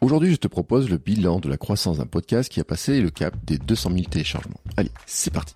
Aujourd'hui, je te propose le bilan de la croissance d'un podcast qui a passé le cap des 200 000 téléchargements. Allez, c'est parti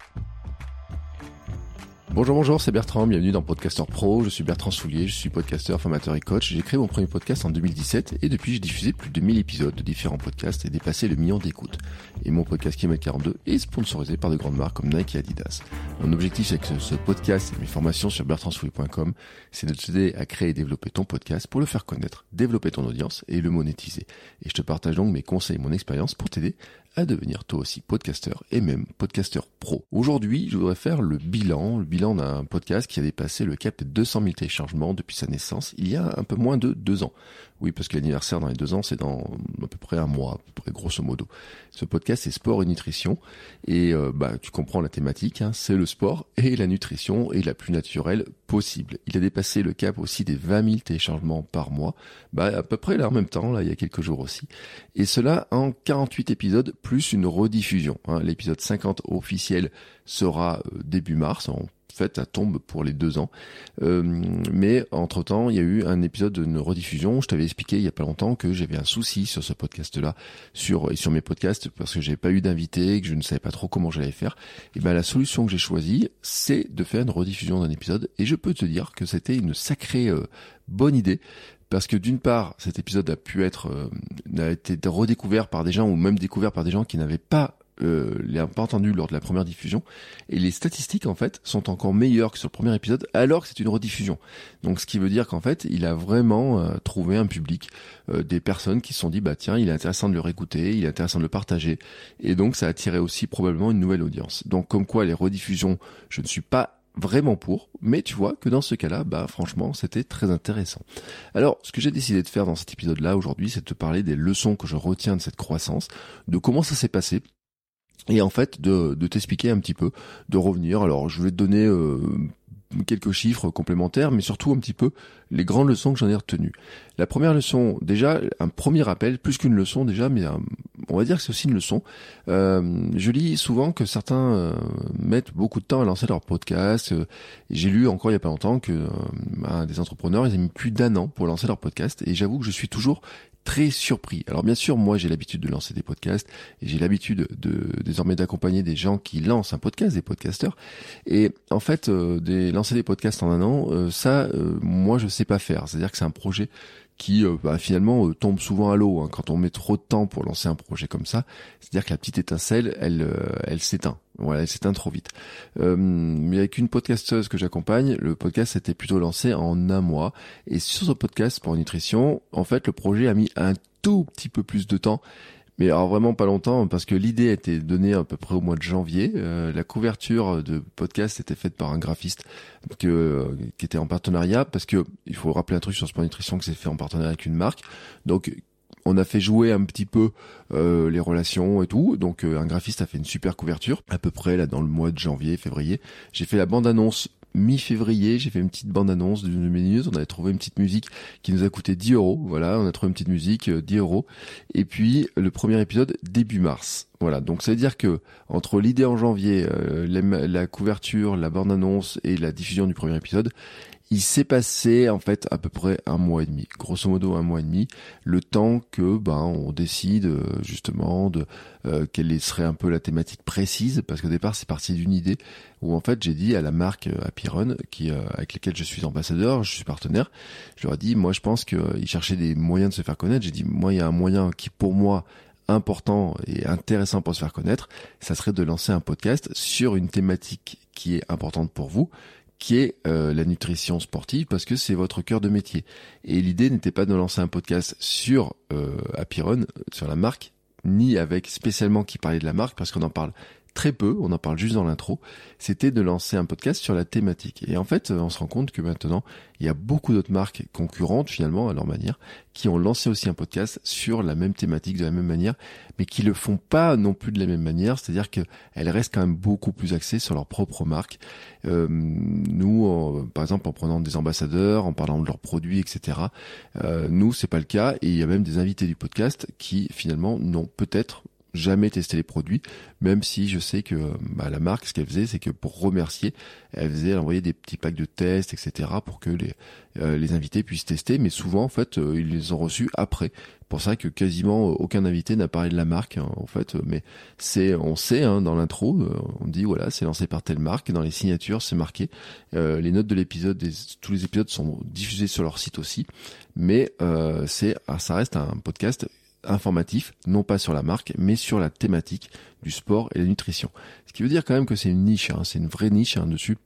Bonjour, bonjour, c'est Bertrand, bienvenue dans Podcaster Pro. Je suis Bertrand Soulier, je suis podcasteur, formateur et coach. J'ai créé mon premier podcast en 2017 et depuis j'ai diffusé plus de 1000 épisodes de différents podcasts et dépassé le million d'écoutes. Et mon podcast Kilomètre 42 est sponsorisé par de grandes marques comme Nike et Adidas. Mon objectif avec ce, podcast et mes formations sur bertrandsoulier.com, c'est de t'aider à créer et développer ton podcast pour le faire connaître, développer ton audience et le monétiser. Et je te partage donc mes conseils et mon expérience pour t'aider à devenir toi aussi podcasteur et même podcasteur pro. Aujourd'hui, je voudrais faire le bilan, le bilan d'un podcast qui a dépassé le cap de 200 000 téléchargements depuis sa naissance il y a un peu moins de deux ans. Oui, parce que l'anniversaire dans les deux ans, c'est dans à peu près un mois, à peu près grosso modo. Ce podcast, c'est sport et nutrition. Et euh, bah, tu comprends la thématique, hein, c'est le sport et la nutrition et la plus naturelle possible. Il a dépassé le cap aussi des 20 000 téléchargements par mois, bah, à peu près là en même temps, là il y a quelques jours aussi. Et cela en 48 épisodes plus une rediffusion. Hein. L'épisode 50 officiel sera euh, début mars, fait, ça tombe pour les deux ans. Euh, mais entre-temps, il y a eu un épisode de rediffusion. Je t'avais expliqué il y a pas longtemps que j'avais un souci sur ce podcast-là, sur et sur mes podcasts, parce que j'avais pas eu d'invité, que je ne savais pas trop comment j'allais faire. Et ben la solution que j'ai choisie, c'est de faire une rediffusion d'un épisode. Et je peux te dire que c'était une sacrée euh, bonne idée parce que d'une part, cet épisode a pu être euh, a été redécouvert par des gens ou même découvert par des gens qui n'avaient pas euh, les pas entendu lors de la première diffusion. Et les statistiques en fait sont encore meilleures que sur le premier épisode alors que c'est une rediffusion. Donc ce qui veut dire qu'en fait il a vraiment euh, trouvé un public euh, des personnes qui se sont dit bah tiens il est intéressant de le réécouter il est intéressant de le partager. Et donc ça a attiré aussi probablement une nouvelle audience. Donc comme quoi les rediffusions je ne suis pas vraiment pour, mais tu vois que dans ce cas-là, bah franchement, c'était très intéressant. Alors, ce que j'ai décidé de faire dans cet épisode-là aujourd'hui, c'est de te parler des leçons que je retiens de cette croissance, de comment ça s'est passé, et en fait de, de t'expliquer un petit peu, de revenir. Alors je vais te donner euh, quelques chiffres complémentaires, mais surtout un petit peu les grandes leçons que j'en ai retenues. La première leçon, déjà un premier rappel, plus qu'une leçon déjà, mais on va dire que c'est aussi une leçon. Euh, je lis souvent que certains euh, mettent beaucoup de temps à lancer leur podcast. J'ai lu encore il y a pas longtemps que des entrepreneurs ils ont mis plus d'un an pour lancer leur podcast, et j'avoue que je suis toujours très surpris. Alors bien sûr, moi j'ai l'habitude de lancer des podcasts et j'ai l'habitude de désormais d'accompagner des gens qui lancent un podcast, des podcasteurs. Et en fait, euh, lancer des podcasts en un an, euh, ça, euh, moi je sais pas faire. C'est-à-dire que c'est un projet qui bah, finalement tombe souvent à l'eau hein, quand on met trop de temps pour lancer un projet comme ça. C'est-à-dire que la petite étincelle, elle, elle s'éteint. Voilà, elle s'éteint trop vite. mais avec une podcasteuse que j'accompagne, le podcast s'était plutôt lancé en un mois. Et sur ce podcast pour nutrition, en fait, le projet a mis un tout petit peu plus de temps. Mais alors vraiment pas longtemps parce que l'idée a été donnée à peu près au mois de janvier. Euh, la couverture de podcast était faite par un graphiste que, euh, qui était en partenariat parce que il faut rappeler un truc sur Sport Nutrition que c'est fait en partenariat avec une marque. Donc on a fait jouer un petit peu euh, les relations et tout. Donc un graphiste a fait une super couverture à peu près là dans le mois de janvier, février. J'ai fait la bande annonce mi-février, j'ai fait une petite bande-annonce d'une minute. On avait trouvé une petite musique qui nous a coûté 10 euros. Voilà, on a trouvé une petite musique, 10 euh, euros. Et puis, le premier épisode, début mars. Voilà, donc ça veut dire que entre l'idée en janvier, euh, la, couverture, la bande-annonce et la diffusion du premier épisode, il s'est passé en fait à peu près un mois et demi, grosso modo un mois et demi, le temps que ben on décide euh, justement de euh, quelle serait un peu la thématique précise, parce qu'au départ c'est parti d'une idée où en fait j'ai dit à la marque euh, Apiron, qui avec laquelle je suis ambassadeur, je suis partenaire, je leur ai dit moi je pense qu'ils cherchaient des moyens de se faire connaître. J'ai dit moi il y a un moyen qui pour moi important et intéressant pour se faire connaître, ça serait de lancer un podcast sur une thématique qui est importante pour vous, qui est euh, la nutrition sportive parce que c'est votre cœur de métier. Et l'idée n'était pas de lancer un podcast sur euh, Apiron, sur la marque, ni avec spécialement qui parlait de la marque parce qu'on en parle très peu, on en parle juste dans l'intro, c'était de lancer un podcast sur la thématique. Et en fait, on se rend compte que maintenant, il y a beaucoup d'autres marques concurrentes finalement à leur manière qui ont lancé aussi un podcast sur la même thématique de la même manière, mais qui le font pas non plus de la même manière, c'est-à-dire qu'elles restent quand même beaucoup plus axées sur leur propre marque. Euh, nous, par exemple, en prenant des ambassadeurs, en parlant de leurs produits, etc. Euh, nous, c'est pas le cas, et il y a même des invités du podcast qui finalement n'ont peut-être jamais testé les produits, même si je sais que bah, la marque, ce qu'elle faisait, c'est que pour remercier, elle faisait, elle envoyait des petits packs de tests, etc., pour que les, euh, les invités puissent tester, mais souvent, en fait, euh, ils les ont reçus après. Pour ça que quasiment aucun invité n'a parlé de la marque, hein, en fait, mais c'est, on sait, hein, dans l'intro, euh, on dit, voilà, c'est lancé par telle marque, dans les signatures, c'est marqué, les notes de l'épisode, tous les épisodes sont diffusés sur leur site aussi, mais c'est, ah, ça reste un podcast informatif, non pas sur la marque, mais sur la thématique du sport et la nutrition. Ce qui veut dire quand même que c'est une niche, hein, c'est une vraie niche hein, dessus.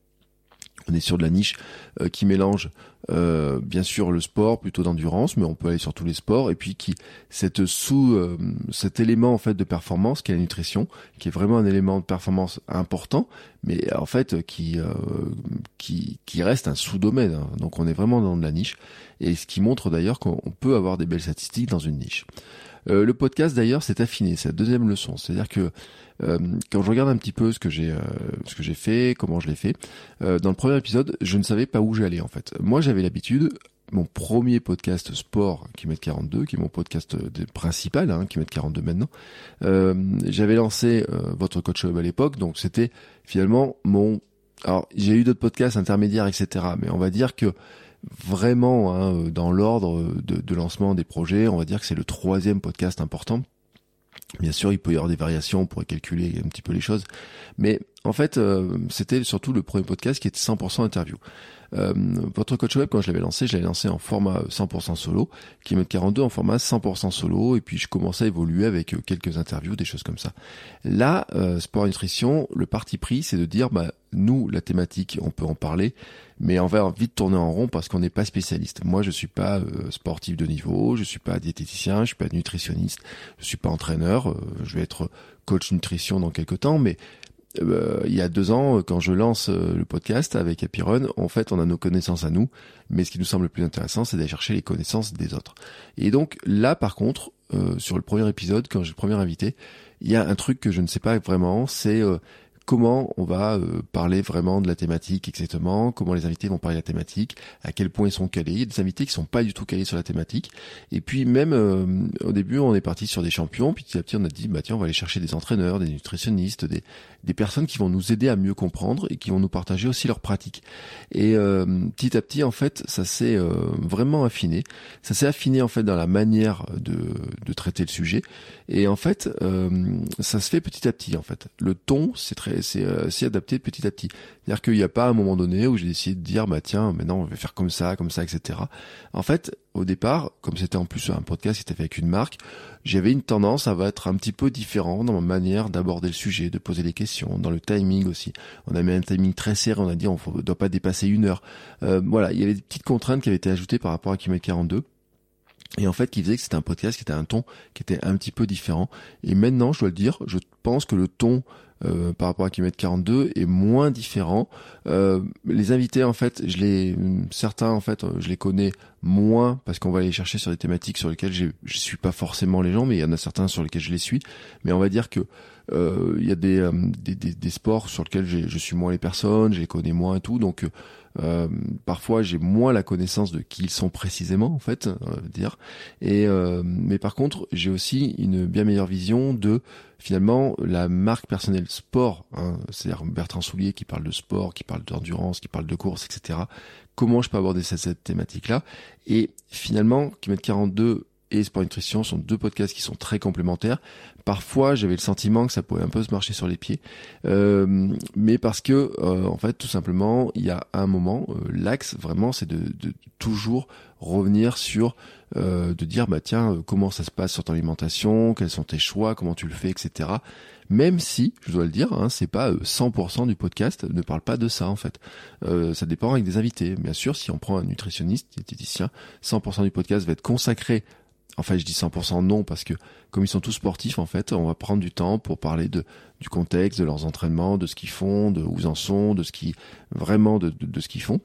On est sur de la niche euh, qui mélange euh, bien sûr le sport plutôt d'endurance, mais on peut aller sur tous les sports et puis qui cette sous euh, cet élément en fait de performance qui est la nutrition, qui est vraiment un élément de performance important, mais en fait qui qui, qui reste un sous-domaine. Hein. Donc on est vraiment dans de la niche et ce qui montre d'ailleurs qu'on peut avoir des belles statistiques dans une niche. Euh, le podcast d'ailleurs s'est affiné, c'est la deuxième leçon. C'est-à-dire que euh, quand je regarde un petit peu ce que j'ai euh, ce que j'ai fait, comment je l'ai fait, dans le premier épisode, je ne savais pas où j'allais en fait. Moi, j'avais l'habitude mon premier podcast sport qui met 42, qui est mon podcast principal, hein, qui met 42 maintenant. J'avais lancé votre coach web à l'époque, donc c'était finalement mon. Alors j'ai eu d'autres podcasts intermédiaires, etc. Mais on va dire que vraiment hein, dans l'ordre de, lancement des projets, on va dire que c'est le troisième podcast important. Bien sûr, il peut y avoir des variations, on pourrait calculer un petit peu les choses, mais en fait, euh, c'était surtout le premier podcast qui était 100% interview. Euh, votre coach web, quand je l'avais lancé, je l'avais lancé en format 100% solo, kilomètre 42 en format 100% solo, et puis je commençais à évoluer avec euh, quelques interviews, des choses comme ça. Là, euh, sport nutrition, le parti pris, c'est de dire, bah, nous, la thématique, on peut en parler, mais on va vite tourner en rond parce qu'on n'est pas spécialiste. Moi, je suis pas euh, sportif de niveau, je suis pas diététicien, je suis pas nutritionniste, je suis pas entraîneur, je vais être coach nutrition dans quelques temps, mais euh, il y a deux ans, quand je lance euh, le podcast avec Happy en fait, on a nos connaissances à nous, mais ce qui nous semble le plus intéressant, c'est d'aller chercher les connaissances des autres. Et donc là, par contre, euh, sur le premier épisode, quand j'ai le premier invité, il y a un truc que je ne sais pas vraiment, c'est comment on va euh, parler vraiment de la thématique exactement, comment les invités vont parler de la thématique, à quel point ils sont calés. Il y a des invités qui sont pas du tout calés sur la thématique. Et puis même euh, au début, on est parti sur des champions, puis petit à petit, on a dit bah tiens, on va aller chercher des entraîneurs, des nutritionnistes, des, personnes qui vont nous aider à mieux comprendre et qui vont nous partager aussi leurs pratiques. Et euh, petit à petit, en fait, ça s'est vraiment affiné. Ça s'est affiné en fait dans la manière de, de traiter le sujet. Et en fait, ça se fait petit à petit. En fait, le ton, c'est très c'est euh, adapté petit à petit. C'est-à-dire qu'il n'y a pas un moment donné où j'ai décidé de dire bah tiens maintenant on va faire comme ça, comme ça, etc. En fait, au départ, comme c'était en plus un podcast qui était fait avec une marque, j'avais une tendance à être un petit peu différent dans ma manière d'aborder le sujet, de poser les questions, dans le timing aussi. On a mis un timing très serré, on a dit on ne doit pas dépasser une heure. Euh, voilà, il y avait des petites contraintes qui avaient été ajoutées par rapport à Kimet 42 et en fait qui faisait que c'était un podcast qui était un ton qui était un petit peu différent et maintenant je dois le dire je pense que le ton euh, par rapport à kilomètre 42 est moins différent. Euh, les invités, en fait, je les, certains, en fait, je les connais moins parce qu'on va aller chercher sur des thématiques sur lesquelles je suis pas forcément les gens, mais il y en a certains sur lesquels je les suis. Mais on va dire que euh, il y a des, des, des, des, sports sur lesquels je suis moins les personnes, je les connais moins et tout, donc euh, parfois, j'ai moins la connaissance de qui ils sont précisément, en fait, dire. Et euh, mais par contre, j'ai aussi une bien meilleure vision de finalement la marque personnelle sport. Hein, C'est-à-dire Bertrand Soulier qui parle de sport, qui parle d'endurance, qui parle de course, etc. Comment je peux aborder cette, thématique-là? Et finalement, qui met 42 et Sport Nutrition sont deux podcasts qui sont très complémentaires. Parfois, j'avais le sentiment que ça pouvait un peu se marcher sur les pieds, euh, mais parce que, euh, en fait, tout simplement, il y a un moment, euh, l'axe vraiment, c'est de, de, toujours revenir sur, de dire, bah tiens, comment ça se passe sur ton alimentation, quels sont tes choix, comment tu le fais, etc. Même si, je dois le dire, hein, c'est pas 100% du podcast ne parle pas de ça en fait. ça dépend avec des invités. Bien sûr, si on prend un nutritionniste, diététicien, 100% du podcast va être consacré Enfin, je dis 100% non parce que comme ils sont tous sportifs, en fait, on va prendre du temps pour parler de du contexte, de leurs entraînements, de ce qu'ils font, de où ils en sont, de ce qui vraiment de, de, ce qu'ils font.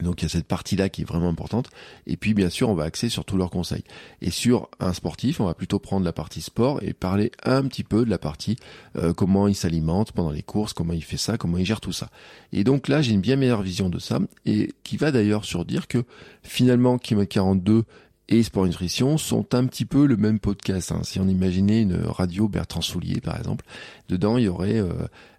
Donc il y a cette partie-là qui est vraiment importante. Et puis bien sûr, on va axer sur tous leurs conseils. Et sur un sportif, on va plutôt prendre la partie sport et parler un petit peu de la partie euh, comment il s'alimente pendant les courses, comment il fait ça, comment il gère tout ça. Et donc là, j'ai une bien meilleure vision de ça et qui va d'ailleurs sur dire que finalement, Kim 42 et Sport Nutrition sont un petit peu le même podcast. Hein. Si on imaginait une radio Bertrand Soulier, par exemple, dedans, il y aurait, euh,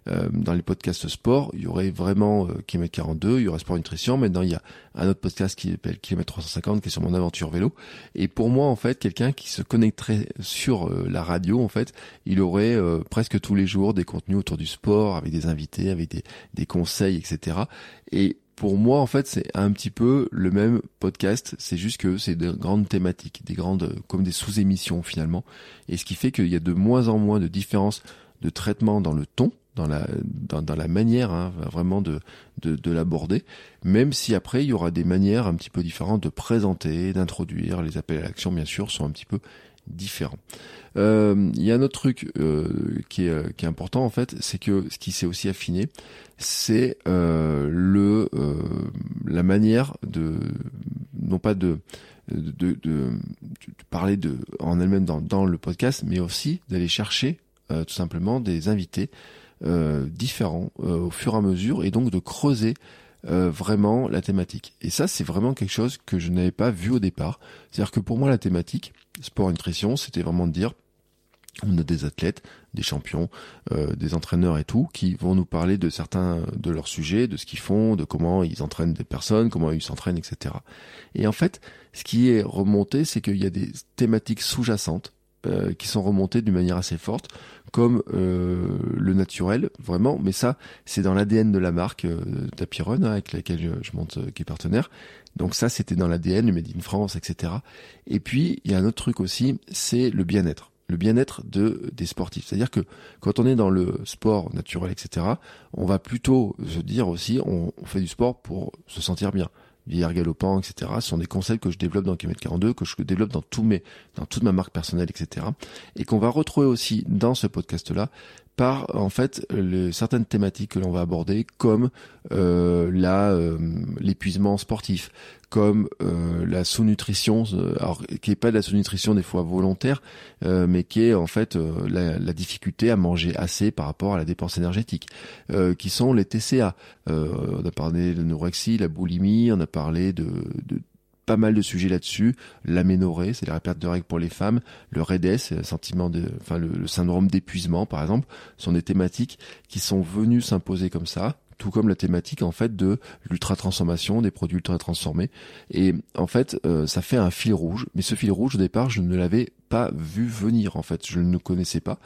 euh, dans les podcasts sport, il y aurait vraiment euh, Kilomètre 42, il y aurait Sport Nutrition. Maintenant, il y a un autre podcast qui s'appelle Kilomètre 350, qui est sur mon aventure vélo. Et pour moi, en fait, quelqu'un qui se connecterait sur euh, la radio, en fait, il aurait presque tous les jours des contenus autour du sport, avec des invités, avec des, des conseils, etc. Et pour moi, en fait, c'est un petit peu le même podcast. C'est juste que c'est de grandes thématiques, des grandes, comme des sous-émissions finalement. Et ce qui fait qu'il y a de moins en moins de différences de traitement dans le ton, dans la, manière hein, vraiment de, de, de l'aborder, même si après il y aura des manières un petit peu différentes de présenter, d'introduire. Les appels à l'action, bien sûr, sont un petit peu différents. Euh, il y a un autre truc euh, qui, est, important en fait, c'est que ce qui s'est aussi affiné, c'est euh, le la manière de non pas de parler de en elle-même dans, dans le podcast, mais aussi d'aller chercher tout simplement des invités différents au fur et à mesure et donc de creuser vraiment la thématique. Et ça, c'est vraiment quelque chose que je n'avais pas vu au départ. C'est-à-dire que pour moi, la thématique, sport nutrition, c'était vraiment de dire, on a des athlètes, des champions, euh, des entraîneurs et tout, qui vont nous parler de certains de leurs sujets, de ce qu'ils font, de comment ils entraînent des personnes, comment ils s'entraînent, etc. Et en fait, ce qui est remonté, c'est qu'il y a des thématiques sous-jacentes euh, qui sont remontées d'une manière assez forte, comme euh, le naturel, vraiment. Mais ça, c'est dans l'ADN de la marque euh, hein, avec laquelle je, je monte, qui est partenaire. Donc ça, c'était dans l'ADN, le Made in France, etc. Et puis, il y a un autre truc aussi, c'est le bien-être. Le bien-être de, des sportifs. C'est-à-dire que quand on est dans le sport naturel, etc., on va plutôt se dire aussi, on, fait du sport pour se sentir bien vieillard galopant, etc. Ce sont des concepts que je développe dans Km 42, que je développe dans tous mes, dans toute ma marque personnelle, etc. Et qu'on va retrouver aussi dans ce podcast-là par en fait certaines thématiques que l'on va aborder comme euh, la euh, l'épuisement sportif, comme euh, la sous-nutrition, alors qui est pas de la sous-nutrition des fois volontaire, mais qui est en fait la, la, difficulté à manger assez par rapport à la dépense énergétique, qui sont les TCA. on a parlé de l'anorexie, la boulimie, on a parlé de, de pas mal de sujets là-dessus. L'aménorrhée, c'est la perte de règles pour les femmes. Le REDES, le sentiment de, enfin le, syndrome d'épuisement, par exemple, sont des thématiques qui sont venues s'imposer comme ça tout comme la thématique en fait de l'ultra transformation des produits ultra transformés et en fait euh, ça fait un fil rouge. Mais ce fil rouge au départ je ne l'avais pas vu venir en fait. Je ne le connaissais pas.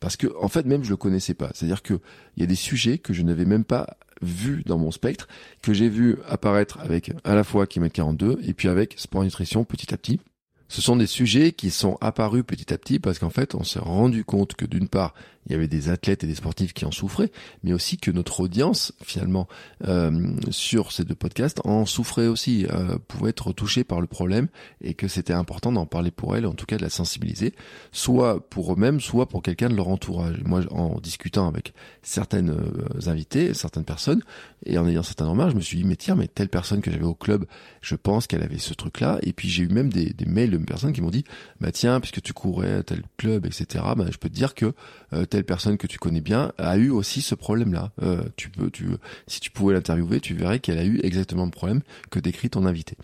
Parce que en fait même je le connaissais pas. C'est à dire que il y a des sujets que je n'avais même pas vu dans mon spectre, que j'ai vu apparaître avec à la fois Kilomètre 42 et puis avec Sport Nutrition petit à petit. Ce sont des sujets qui sont apparus petit à petit parce qu'en fait, on s'est rendu compte que d'une part, il y avait des athlètes et des sportifs qui en souffraient, mais aussi que notre audience, finalement, euh, sur ces deux podcasts, en souffrait aussi, euh, pouvait être touchée par le problème, et que c'était important d'en parler pour elle, en tout cas de la sensibiliser, soit pour eux-mêmes, soit pour quelqu'un de leur entourage. Moi, en discutant avec certaines euh, invités, certaines personnes, et en ayant certaines remarques, je me suis dit, mais tiens, mais telle personne que j'avais au club, je pense qu'elle avait ce truc-là, et puis j'ai eu même des, mails de personnes qui m'ont dit, bah tiens, puisque tu courais à tel club, etc., bah, je peux te dire que euh, personne que tu connais bien a eu aussi ce problème-là. Euh, tu peux, tu, si tu pouvais l'interviewer, tu verrais qu'elle a eu exactement le problème que décrit ton invité.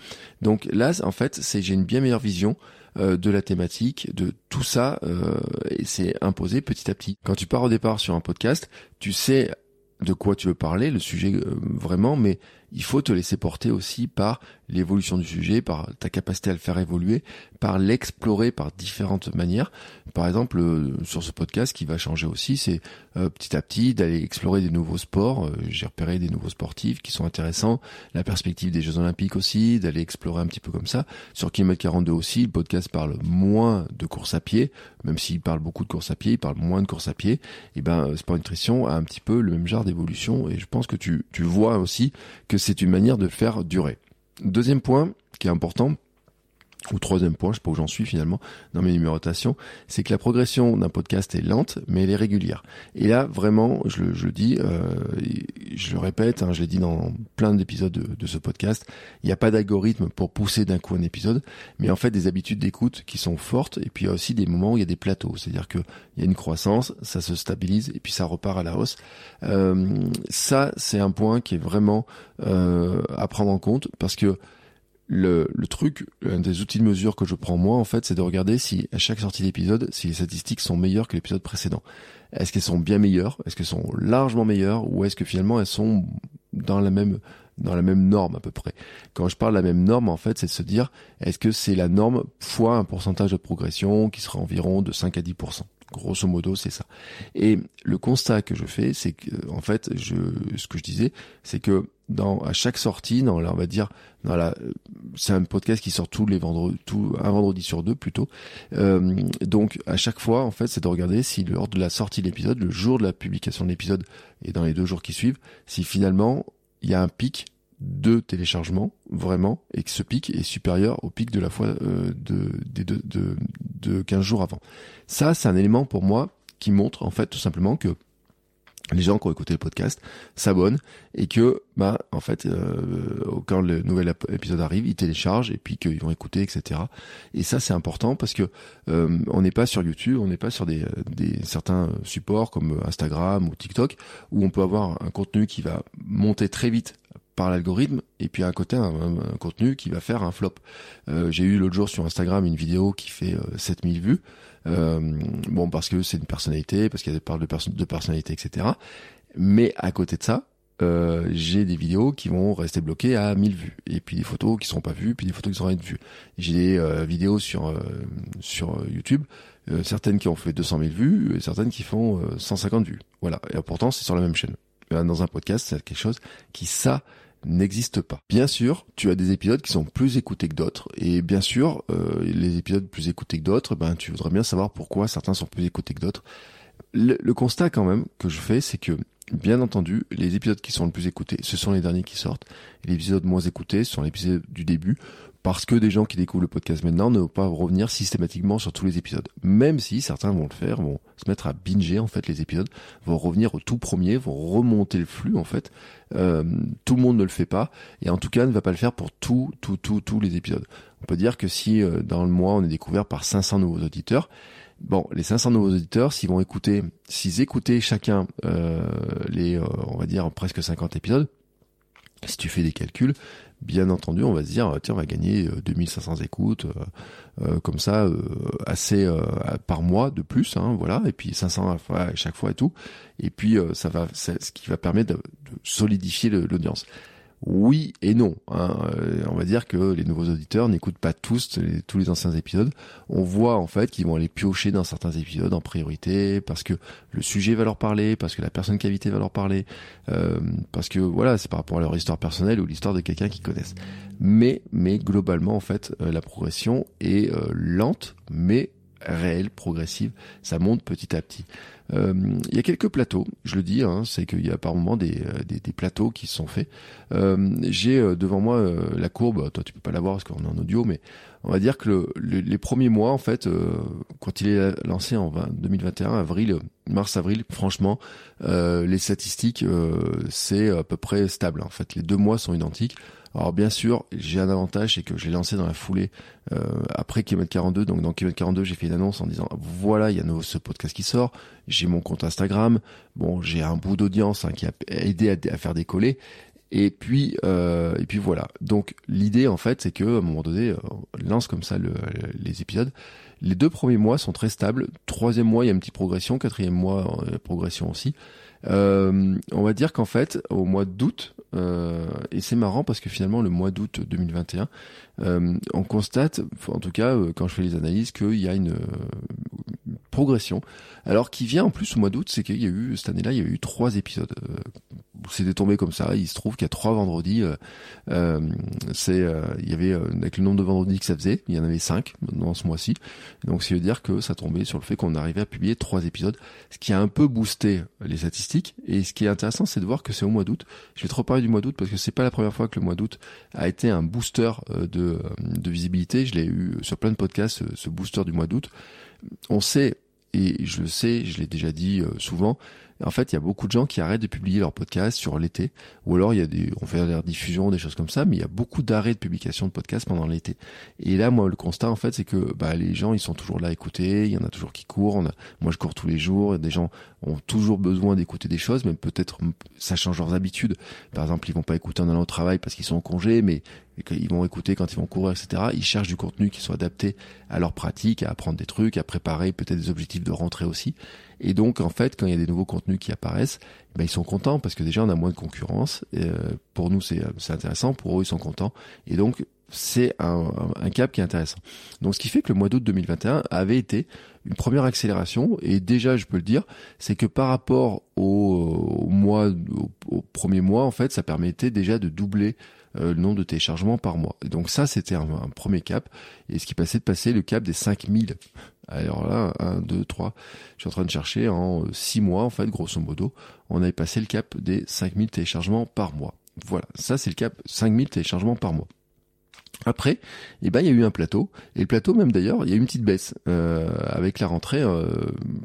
Donc là, en fait, c'est j'ai une bien meilleure vision euh, de la thématique, de tout ça, et c'est imposé petit à petit. Quand tu pars au départ sur un podcast, tu sais de quoi tu veux parler, le sujet vraiment, mais il faut te laisser porter aussi par l'évolution du sujet, par ta capacité à le faire évoluer, par l'explorer par différentes manières. Par exemple, euh, sur ce podcast, qui va changer aussi, c'est euh, petit à petit d'aller explorer des nouveaux sports. Euh, j'ai repéré des nouveaux sportifs qui sont intéressants. La perspective des Jeux Olympiques aussi, d'aller explorer un petit peu comme ça. Sur Kilomètre 42 aussi, le podcast parle moins de course à pied, même s'il parle beaucoup de course à pied, il parle moins de course à pied. Et ben, Sport Nutrition a un petit peu le même genre d'évolution et je pense que tu, tu vois aussi que c'est une manière de faire durer. Deuxième point qui est important, ou troisième point, je sais pas où j'en suis finalement dans mes numérotations, c'est que la progression d'un podcast est lente, mais elle est régulière. Et là, vraiment, je le, je dis, euh, je le répète, hein, je l'ai dit dans plein d'épisodes de, de, ce podcast, il n'y a pas d'algorithme pour pousser d'un coup un épisode, mais en fait des habitudes d'écoute qui sont fortes, et puis il y a aussi des moments où il y a des plateaux, c'est-à-dire qu'il y a une croissance, ça se stabilise, et puis ça repart à la hausse. Euh, ça, c'est un point qui est vraiment euh, à prendre en compte, parce que le, truc, un des outils de mesure que je prends moi, en fait, c'est de regarder si à chaque sortie d'épisode, si les statistiques sont meilleures que l'épisode précédent. Est-ce qu'elles sont bien meilleures? Est-ce qu'elles sont largement meilleures? Ou est-ce que finalement elles sont dans la même dans la même norme à peu près? Quand je parle de la même norme, en fait, c'est de se dire, est-ce que c'est la norme fois un pourcentage de progression qui sera environ de 5 à 10%. Grosso modo, c'est ça. Et le constat que je fais, c'est que, en fait, je, ce que je disais, c'est que dans à chaque sortie, dans on va dire, dans la, c'est un podcast qui sort tous les vendredis, tout un vendredi sur deux plutôt. Euh, donc à chaque fois, en fait, c'est de regarder si lors de la sortie de l'épisode, le jour de la publication de l'épisode et dans les deux jours qui suivent, si finalement il y a un pic de téléchargement vraiment et que ce pic est supérieur au pic de la fois euh, de, de, de, de 15 jours avant. Ça, c'est un élément pour moi qui montre en fait tout simplement que les gens qui ont écouté le podcast s'abonnent et que bah en fait euh, quand le nouvel épisode arrive ils téléchargent et puis qu'ils vont écouter etc et ça c'est important parce que euh, on n'est pas sur YouTube on n'est pas sur des, des certains supports comme Instagram ou TikTok où on peut avoir un contenu qui va monter très vite par l'algorithme et puis à côté un, contenu qui va faire un flop. Euh, j'ai eu l'autre jour sur Instagram une vidéo qui fait 7000 vues. Euh, bon parce que c'est une personnalité, parce qu'elle parle de, de personnalité, etc. Mais à côté de ça, euh, j'ai des vidéos qui vont rester bloquées à 1000 vues et puis des photos qui seront pas vues puis des photos qui seront vues j'ai des euh, vidéos sur euh, sur YouTube euh, certaines qui ont fait 200 000 vues et certaines qui font 150 vues voilà et pourtant c'est sur la même chaîne dans un podcast c'est quelque chose qui ça n'existe pas. Bien sûr, tu as des épisodes qui sont plus écoutés que d'autres, et bien sûr, euh, les épisodes plus écoutés que d'autres, ben tu voudrais bien savoir pourquoi certains sont plus écoutés que d'autres. Le, le, constat quand même que je fais, c'est que bien entendu, les épisodes qui sont le plus écoutés, ce sont les derniers qui sortent, et les épisodes moins écoutés sont les épisodes du début, parce que des gens qui découvrent le podcast maintenant ne vont pas revenir systématiquement sur tous les épisodes. Même si certains vont le faire, vont se mettre à binger en fait les épisodes, vont revenir au tout premier, vont remonter le flux en fait. Euh, tout le monde ne le fait pas et en tout cas ne va pas le faire pour tout, tout, tout, tous les épisodes. On peut dire que si euh, dans le mois on est découvert par 500 nouveaux auditeurs, bon, les 500 nouveaux auditeurs, s'ils vont écouter, s'ils écoutaient chacun euh, les, on va dire presque 50 épisodes, si tu fais des calculs, bien entendu, on va se dire, tiens, on va gagner 2500 euh, écoutes, euh, euh, comme ça, assez par mois de plus, hein, voilà, et puis 500 à chaque fois et tout, et puis ça va, ce qui va permettre de solidifier l'audience oui et non. Hein. Euh, on va dire que les nouveaux auditeurs n'écoutent pas tous les, tous les anciens épisodes. On voit en fait qu'ils vont aller piocher dans certains épisodes en priorité parce que le sujet va leur parler, parce que la personne invité va leur parler, euh, parce que voilà, c'est par rapport à leur histoire personnelle ou l'histoire de quelqu'un qu'ils connaissent. Mais mais globalement en fait, euh, la progression est lente, mais réelle, progressive. Ça monte petit à petit. Euh, il y a quelques plateaux, je le dis, hein, c'est qu'il y a par moment des, euh, des, des, plateaux qui sont faits. Euh, J'ai devant moi la courbe, toi tu peux pas la voir parce qu'on est en audio, mais on va dire que le, les premiers mois, en fait, quand il est lancé en 20, 2021, avril, mars-avril, franchement, les statistiques, c'est à peu près stable. En fait, les deux mois sont identiques. Alors bien sûr, j'ai un avantage, c'est que je l'ai lancé dans la foulée euh, après Kilomètre 42. Donc dans Kilomètre 42, j'ai fait une annonce en disant voilà, il y a nouveau ce podcast qui sort. J'ai mon compte Instagram. Bon, j'ai un bout d'audience hein, qui a aidé à, faire décoller. Et puis euh, et puis voilà. Donc l'idée en fait, c'est que à un moment donné, euh, on lance comme ça le, les épisodes. Les deux premiers mois sont très stables. Troisième mois, il y a une petite progression. Quatrième mois, progression aussi. Euh, on va dire qu'en fait, au mois d'août, euh, et c'est marrant parce que finalement le mois d'août 2021, euh, on constate, en tout cas quand je fais les analyses, qu'il y a une, progression. Alors qui vient en plus au mois d'août, c'est qu'il y a eu cette année-là, il y a eu trois épisodes. C'était tombé comme ça. Il se trouve qu'il y a trois vendredis. c'est, il y avait avec le nombre de vendredis que ça faisait, il y en avait cinq dans ce mois-ci. Donc ça veut dire que ça tombait sur le fait qu'on arrivait à publier trois épisodes, ce qui a un peu boosté les statistiques et ce qui est intéressant, c'est de voir que c'est au mois d'août. Je vais trop parler du mois d'août parce que c'est pas la première fois que le mois d'août a été un booster euh, de, euh, de visibilité. Je l'ai eu sur plein de podcasts, ce booster du mois d'août. On sait, et je le sais, je l'ai déjà dit euh, souvent, en fait, il y a beaucoup de gens qui arrêtent de publier leurs podcasts sur l'été, ou alors il y a des, on fait des diffusions, des choses comme ça, mais il y a beaucoup d'arrêts de publication de podcasts pendant l'été. Et là, moi, le constat, en fait, c'est que bah, les gens, ils sont toujours là à écouter, il y en a toujours qui courent, moi je cours tous les jours, des gens ont toujours besoin d'écouter des choses, mais peut-être ça change leurs habitudes. Par exemple, ils vont pas écouter en allant au travail parce qu'ils sont en congé, mais ils vont écouter quand ils vont courir, etc. Ils cherchent du contenu qui soit adapté à leur pratique, à apprendre des trucs, à préparer peut-être des objectifs de rentrée aussi. Et donc, en fait, quand il y a des nouveaux contenus qui apparaissent, ben, ils sont contents parce que déjà, on a moins de concurrence. Et, euh, pour nous, c'est intéressant. Pour eux, ils sont contents. Et donc, c'est un, un, cap qui est intéressant. Donc, ce qui fait que le mois d'août 2021 avait été une première accélération. Et déjà, je peux le dire, c'est que par rapport au, mois, au, premier mois, en fait, ça permettait déjà de doubler euh, le nombre de téléchargements par mois. Et donc ça, c'était un, un, premier cap. Et ce qui passait de passer le cap des 5000 alors là, 1, 2, 3, je suis en train de chercher, en 6 mois, en fait, grosso modo, on avait passé le cap des 5000 téléchargements par mois. Voilà, ça c'est le cap 5000 téléchargements par mois. Après, eh ben il y a eu un plateau. Et le plateau même d'ailleurs, il y a eu une petite baisse euh, avec la rentrée euh,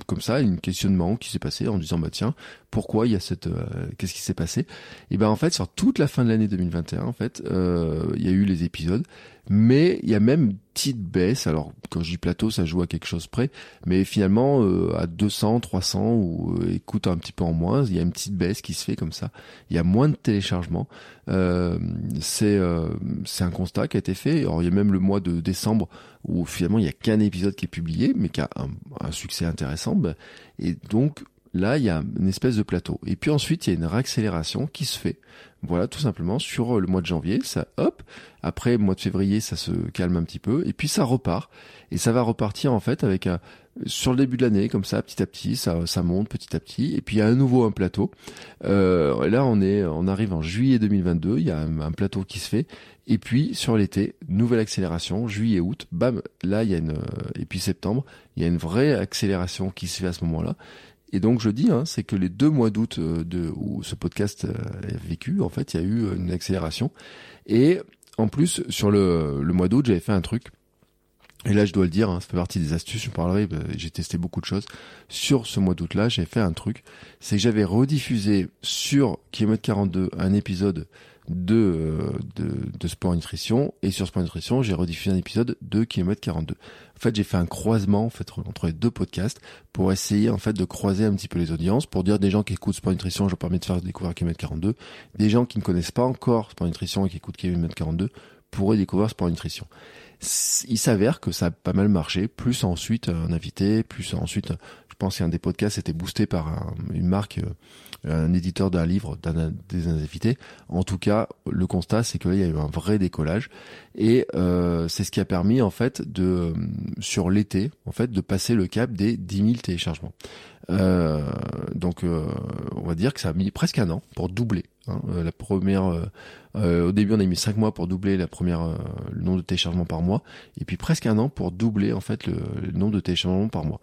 comme ça, un questionnement qui s'est passé en disant bah tiens pourquoi il y a cette euh, qu'est-ce qui s'est passé? Et eh ben en fait sur toute la fin de l'année 2021 en fait il y a eu les épisodes mais il y a même petite baisse. Alors quand je dis plateau, ça joue à quelque chose près, mais finalement euh, à 200, 300 ou euh, écoute un petit peu en moins, il y a une petite baisse qui se fait comme ça. Il y a moins de téléchargements. Euh, c'est euh, c'est un constat qui a été fait. Alors il y a même le mois de décembre où finalement il y a qu'un épisode qui est publié, mais qui a un, un succès intéressant. Ben, et donc là, il y a une espèce de plateau. Et puis ensuite, il y a une réaccélération qui se fait. Voilà, tout simplement, sur le mois de janvier, ça, hop, après, mois de février, ça se calme un petit peu, et puis ça repart. Et ça va repartir, en fait, avec un, sur le début de l'année, comme ça, petit à petit, ça, ça monte petit à petit, et puis il y a à nouveau un plateau. Euh, là, on est, on arrive en juillet 2022, il y a un, plateau qui se fait, et puis sur l'été, nouvelle accélération, juillet, août, bam, là, il y a une, et puis septembre, il y a une vraie accélération qui se fait à ce moment-là. Et donc je dis, hein, c'est que les deux mois d'août euh, de, où ce podcast euh, est vécu, en fait, il y a eu une accélération. Et en plus, sur le, le mois d'août, j'avais fait un truc. Et là, je dois le dire, hein, ça fait partie des astuces, je parlerai, bah, j'ai testé beaucoup de choses. Sur ce mois d'août-là, j'ai fait un truc, c'est que j'avais rediffusé sur Kilomètre 42 un épisode de, euh, de, de, Sport Nutrition, et sur Sport Nutrition, j'ai rediffusé un épisode de Kilomètre 42. En fait, j'ai fait un croisement en fait entre les deux podcasts pour essayer en fait de croiser un petit peu les audiences, pour dire des gens qui écoutent Sport Nutrition, je leur permets de faire découvrir Kilomètre 42, des gens qui ne connaissent pas encore Sport Nutrition et qui écoutent Kilomètre 42 pourraient découvrir Sport Nutrition. Il s'avère que ça a pas mal marché, plus ensuite un invité, plus ensuite, je pense qu'un des podcasts était boosté par une marque euh, un éditeur d'un livre, d'un des invités. En tout cas, le constat, c'est qu'il y a eu un vrai décollage et euh, c'est ce qui a permis en fait de sur l'été, en fait, de passer le cap des 10 000 téléchargements. Euh, donc, euh, on va dire que ça a mis presque un an pour doubler. Hein, la première, au début, on a mis cinq mois pour doubler la première le nombre de téléchargements par mois, et puis presque un an pour doubler en fait le, le nombre de téléchargements par mois.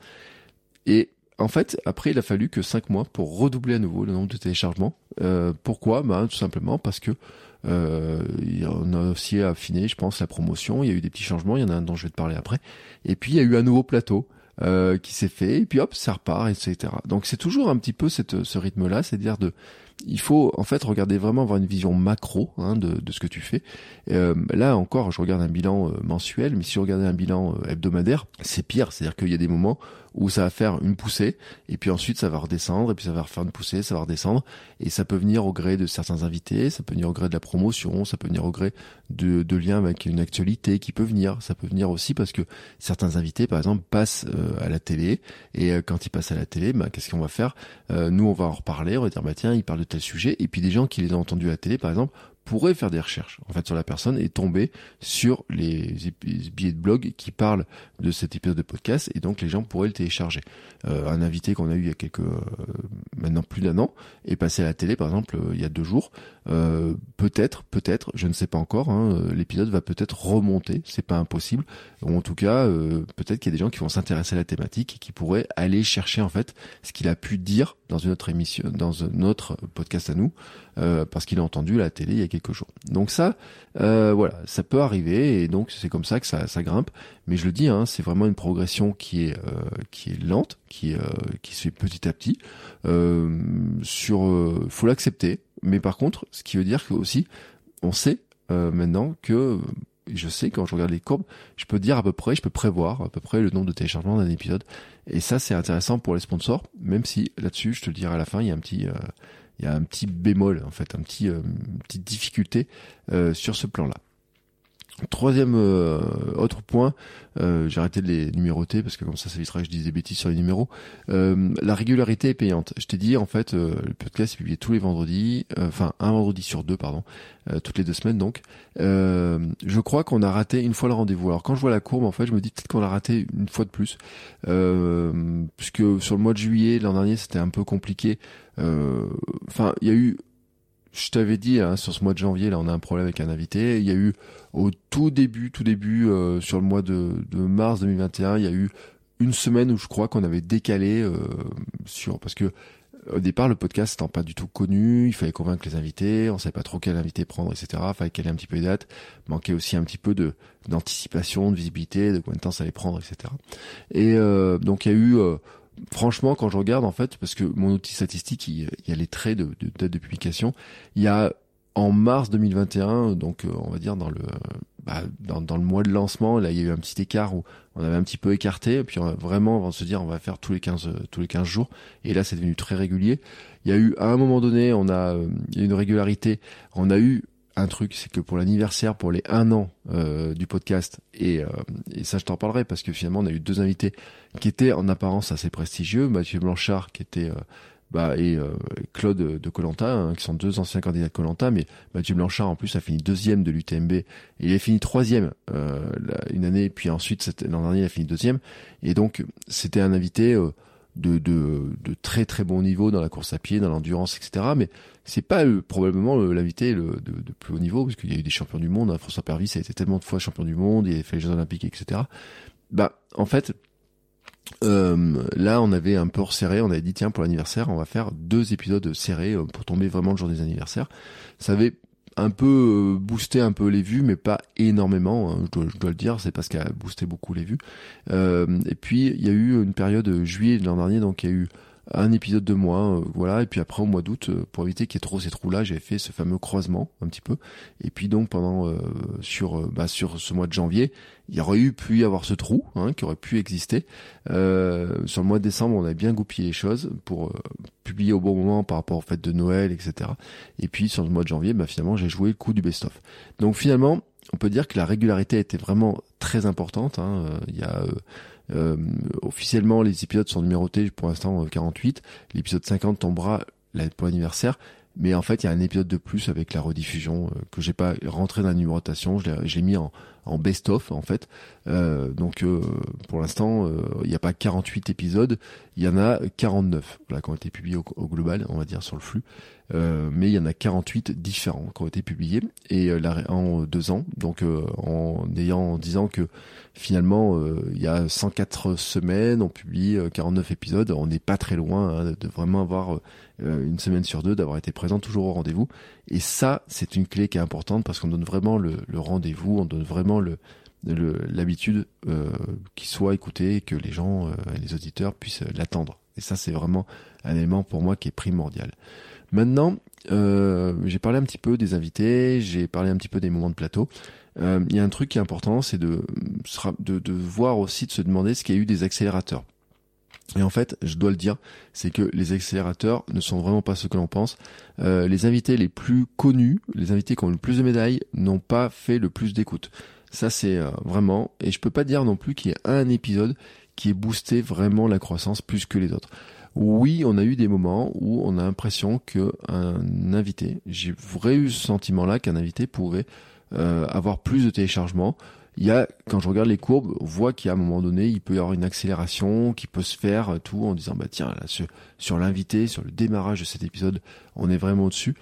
Et en fait, après, il a fallu que 5 mois pour redoubler à nouveau le nombre de téléchargements. Euh, pourquoi? Bah, Tout simplement parce que euh, on a aussi affiné, je pense, la promotion. Il y a eu des petits changements. Il y en a un dont je vais te parler après. Et puis, il y a eu un nouveau plateau euh, qui s'est fait. Et puis, hop, ça repart, etc. Donc, c'est toujours un petit peu ce rythme-là, c'est-à-dire de il faut en fait regarder vraiment avoir une vision macro hein, de, ce que tu fais. Euh, là encore, je regarde un bilan mensuel, mais si je regardais un bilan hebdomadaire, c'est pire. C'est-à-dire qu'il y a des moments où ça va faire une poussée, et puis ensuite ça va redescendre, et puis ça va refaire une poussée, ça va redescendre, et ça peut venir au gré de certains invités, ça peut venir au gré de la promotion, ça peut venir au gré de, liens avec une actualité qui peut venir, ça peut venir aussi parce que certains invités, par exemple, passent euh, à la télé, et euh, quand ils passent à la télé, bah, qu'est-ce qu'on va faire? Euh, Nous, on va en reparler, on va dire, bah tiens, il parle de tel sujet, et puis des gens qui les ont entendus à la télé, par exemple, pourrait faire des recherches en fait sur la personne et tomber sur les billets de blog qui parlent de cet épisode de podcast et donc les gens pourraient le télécharger. Euh, un invité qu'on a eu il y a quelques euh, maintenant plus d'un an est passé à la télé par exemple euh, il y a deux jours. Peut-être, peut-être, je ne sais pas encore. Hein, l'épisode va peut-être remonter, c'est pas impossible. Ou en tout cas, peut-être qu'il y a des gens qui vont s'intéresser à la thématique et qui pourraient aller chercher en fait ce qu'il a pu dire dans une autre émission, dans un autre podcast à nous, euh, parce qu'il a entendu la télé il y a quelques jours. Donc ça, euh, voilà, ça peut arriver et donc c'est comme ça que ça, ça grimpe. Mais je le dis, hein, c'est vraiment une progression qui est euh, qui est lente, qui euh, qui se fait petit à petit. Euh, sur, faut l'accepter. Mais par contre, ce qui veut dire que aussi, on sait maintenant que je sais quand je regarde les courbes, je peux dire à peu près, je peux prévoir à peu près le nombre de téléchargements d'un épisode. Et ça, c'est intéressant pour les sponsors, même si là-dessus, je te le dirai à la fin, il y a un petit, euh, il y a un petit bémol en fait, un petit, euh, une petite difficulté euh, sur ce plan-là. Troisième euh, autre point, euh, j'ai arrêté de les numéroter parce que comme ça ça évitera que je dise des bêtises sur les numéros. Euh, la régularité est payante. Je t'ai dit en fait le podcast est publié tous les vendredis, enfin un vendredi sur deux pardon, toutes les deux semaines donc. je crois qu'on a raté une fois le rendez-vous. Alors quand je vois la courbe en fait je me dis peut-être qu'on l'a raté une fois de plus, puisque sur le mois de juillet l'an dernier c'était un peu compliqué. Enfin il y a eu je t'avais dit hein, sur ce mois de janvier, là, on a un problème avec un invité. Il y a eu au tout début, tout début, euh, sur le mois de, mars 2021, il y a eu une semaine où je crois qu'on avait décalé euh, sur parce que au départ le podcast n'étant pas du tout connu, il fallait convaincre les invités, on savait pas trop quel invité prendre, etc. Il fallait caler un petit peu les dates, manquait aussi un petit peu de d'anticipation, de visibilité, de combien de temps ça allait prendre, etc. Et euh, donc il y a eu franchement, quand je regarde, en fait, parce que mon outil statistique, il, y a les traits de, de date de publication, il y a en mars 2021, donc euh, on va dire dans le bah, dans, dans, le mois de lancement, là il y a eu un petit écart où on avait un petit peu écarté, puis on vraiment avant se dire on va faire tous les 15 tous les 15 jours, et là c'est devenu très régulier. Il y a eu à un moment donné, on a euh, il y a une régularité, on a eu un truc, c'est que pour l'anniversaire, pour les un an euh, du podcast, et, euh, et ça je t'en parlerai parce que finalement on a eu deux invités qui étaient en apparence assez prestigieux, Mathieu Blanchard qui était euh, bah, et Claude de Colanta, hein, qui sont deux anciens candidats de Colanta, mais Mathieu Blanchard en plus a fini deuxième de l'UTMB il a fini troisième une année, puis ensuite l'an dernier il a fini deuxième, et donc c'était un invité de, de, de, très très bon niveau dans la course à pied, dans l'endurance, etc. Mais c'est pas euh, probablement l'invité de, de, plus haut niveau, parce qu'il y a eu des champions du monde. Hein. François Pervis a été tellement de fois champion du monde, il a fait les Jeux Olympiques, etc. Bah, en fait, euh, là, on avait un peu resserré. On avait dit tiens pour l'anniversaire, on va faire deux épisodes serrés euh, pour tomber vraiment le jour des anniversaires. Ça avait un peu euh, boosté un peu les vues, mais pas énormément. Hein, je, dois, le dire, c'est parce qu'elle a boosté beaucoup les vues. Euh, et puis il y a eu une période juillet de l'an dernier, donc il y a eu un épisode de moins, euh, voilà. Et puis après au mois d'août, euh, pour éviter qu'il y ait trop ces trous-là, j'ai fait ce fameux croisement un petit peu. Et puis donc pendant euh, sur bah, sur ce mois de janvier, il y aurait eu pu y avoir ce trou hein, qui aurait pu exister. sur le mois de décembre, on a bien goupillé les choses pour publier au bon moment par rapport au fait de Noël, etc. Et puis sur le mois de janvier, bah, finalement j'ai joué le coup du best-of. Donc finalement, on peut dire que la régularité était vraiment très importante. Hein. Il y a euh, officiellement, les épisodes sont numérotés pour l'instant 48. Euh, L'épisode 50 tombera pour l'anniversaire. Mais en fait, il y a un épisode de plus avec la rediffusion euh, que j'ai pas rentré dans la numérotation. Je l'ai mis en, best-of en fait. Euh, donc euh, pour l'instant, euh, il n'y a pas 48 épisodes, il y en a 49 voilà, qui ont été publiés au, global, on va dire sur le flux. mais il y en a 48 différents qui ont été publiés et là, en deux ans. Donc en ayant en disant que finalement il y a 104 semaines, on publie 49 épisodes, on n'est pas très loin hein, de vraiment avoir une semaine sur deux, d'avoir été présent toujours au rendez-vous. Et ça, c'est une clé qui est importante parce qu'on donne vraiment le, rendez-vous, on donne vraiment l'habitude euh, qu'il soit écouté et que les gens, euh, les auditeurs puissent l'attendre. Et ça, c'est vraiment un élément pour moi qui est primordial. Maintenant, euh, j'ai parlé un petit peu des invités, j'ai parlé un petit peu des moments de plateau. Euh, il y a un truc qui est important, c'est de, de, de voir aussi, de se demander ce qu'il y a eu des accélérateurs. Et en fait, je dois le dire, c'est que les accélérateurs ne sont vraiment pas ce que l'on pense. Euh, les invités les plus connus, les invités qui ont le plus de médailles, n'ont pas fait le plus d'écoute. Ça, c'est euh, vraiment. Et je peux pas dire non plus qu'il y ait un épisode qui ait boosté vraiment la croissance plus que les autres. Oui, on a eu des moments où on a l'impression qu'un invité, j'ai vraiment eu ce sentiment-là qu'un invité pouvait euh, avoir plus de téléchargements il y a, quand je regarde les courbes, on voit qu'à un moment donné, il peut y avoir une accélération qui peut se faire, euh, tout, en disant, bah tiens, là, sur, l'invité, sur le démarrage de cet épisode, on est vraiment au-dessus.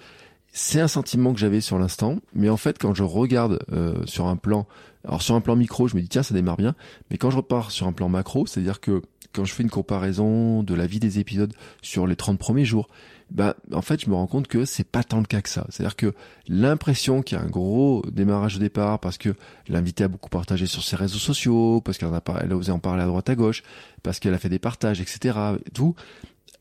c'est un sentiment que j'avais sur l'instant, mais en fait quand je regarde sur un plan, alors sur un plan micro, je me dis tiens ça démarre bien, mais quand je repars sur un plan macro, c'est-à-dire que quand je fais une comparaison de la vie des épisodes sur les 30 premiers jours, bah en fait je me rends compte que c'est pas tant le cas que ça. C'est-à-dire que l'impression qu'il y a un gros démarrage au départ parce que l'invité a beaucoup partagé sur ses réseaux sociaux, parce qu'elle a, elle a osé en parler à droite à gauche, parce qu'elle a fait des partages, etc. Tout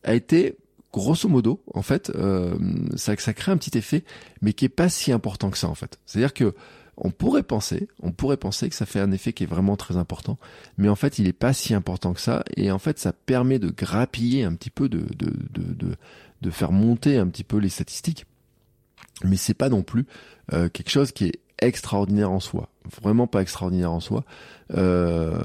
a été grosso modo en fait euh, ça, ça crée un petit effet, mais qui est pas si important que ça en fait. C'est-à-dire que on pourrait penser, on pourrait penser que ça fait un effet qui est vraiment très important, mais en fait il est pas si important que ça, et en fait ça permet de grappiller un petit peu de, de, de, de de faire monter un petit peu les statistiques, mais c'est pas non plus euh, quelque chose qui est extraordinaire en soi, vraiment pas extraordinaire en soi. Euh,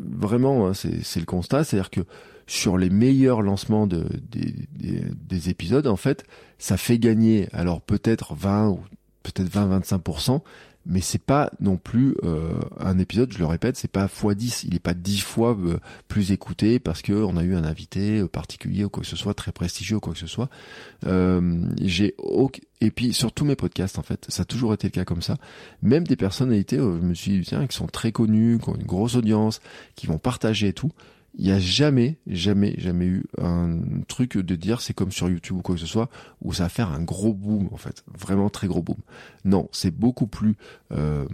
vraiment, hein, c'est le constat, c'est-à-dire que sur les meilleurs lancements de, des, des, des, épisodes, en fait, ça fait gagner alors peut-être 20 ou peut-être 20-25%, mais c'est pas non plus euh, un épisode, je le répète, c'est pas x10, il est pas 10 fois euh, plus écouté parce que on a eu un invité euh, particulier ou quoi que ce soit, très prestigieux ou quoi que ce soit. j'ai et puis sur tous mes podcasts en fait, ça a toujours été le cas comme ça. Même des personnalités, je me suis dit tiens, qui sont très connues, qui ont une grosse audience, qui vont partager et tout il n'y a jamais, jamais, jamais eu un truc de dire c'est comme sur YouTube ou quoi que ce soit où ça va faire un gros boom en fait, vraiment très gros boom. Non, c'est beaucoup plus euh,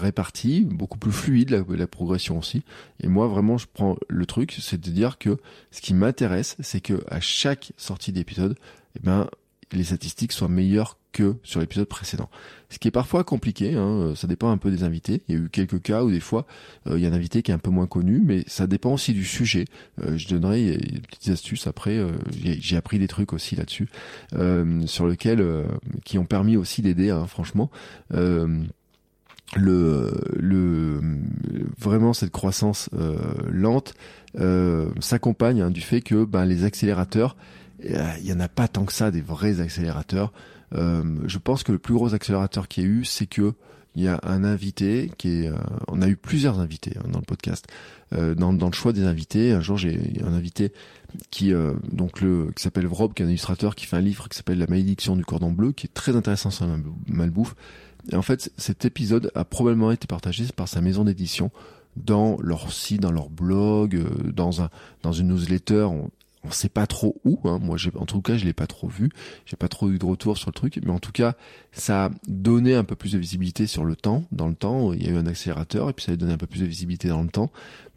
réparti, beaucoup plus fluide la, la, progression aussi. Et moi vraiment, je prends le truc, c'est de dire que ce qui m'intéresse, c'est que à chaque sortie d'épisode, eh ben les statistiques soient meilleures que sur l'épisode précédent. Ce qui est parfois compliqué, hein, ça dépend un peu des invités. Il y a eu quelques cas où des fois euh, il y a un invité qui est un peu moins connu, mais ça dépend aussi du sujet. Euh, je donnerai des petites astuces après. Euh, j'ai appris des trucs aussi là-dessus, sur lesquels qui ont permis aussi d'aider, hein, franchement. le, le vraiment cette croissance lente s'accompagne hein, du fait que ben, les accélérateurs il y en a pas tant que ça des vrais accélérateurs. Euh, je pense que le plus gros accélérateur qu'il y a eu, c'est que il y a un invité qui est, euh, on a eu plusieurs invités hein, dans le podcast. Euh, dans, le choix des invités, un jour j'ai un invité qui donc le qui s'appelle Vrob, qui est un illustrateur qui fait un livre qui s'appelle La malédiction du cordon bleu, qui est très intéressant sur la malbouffe. Et en fait, cet épisode a probablement été partagé par sa maison d'édition dans leur site, dans leur blog, dans un dans une newsletter on sait pas trop où. Hein. Moi, j'ai, en tout cas, je l'ai pas trop vu. J'ai pas trop eu de retour sur le truc, mais en tout cas, ça a donné un peu plus de visibilité sur le temps. Dans le temps, il y a eu un accélérateur et puis ça a donné un peu plus de visibilité dans le temps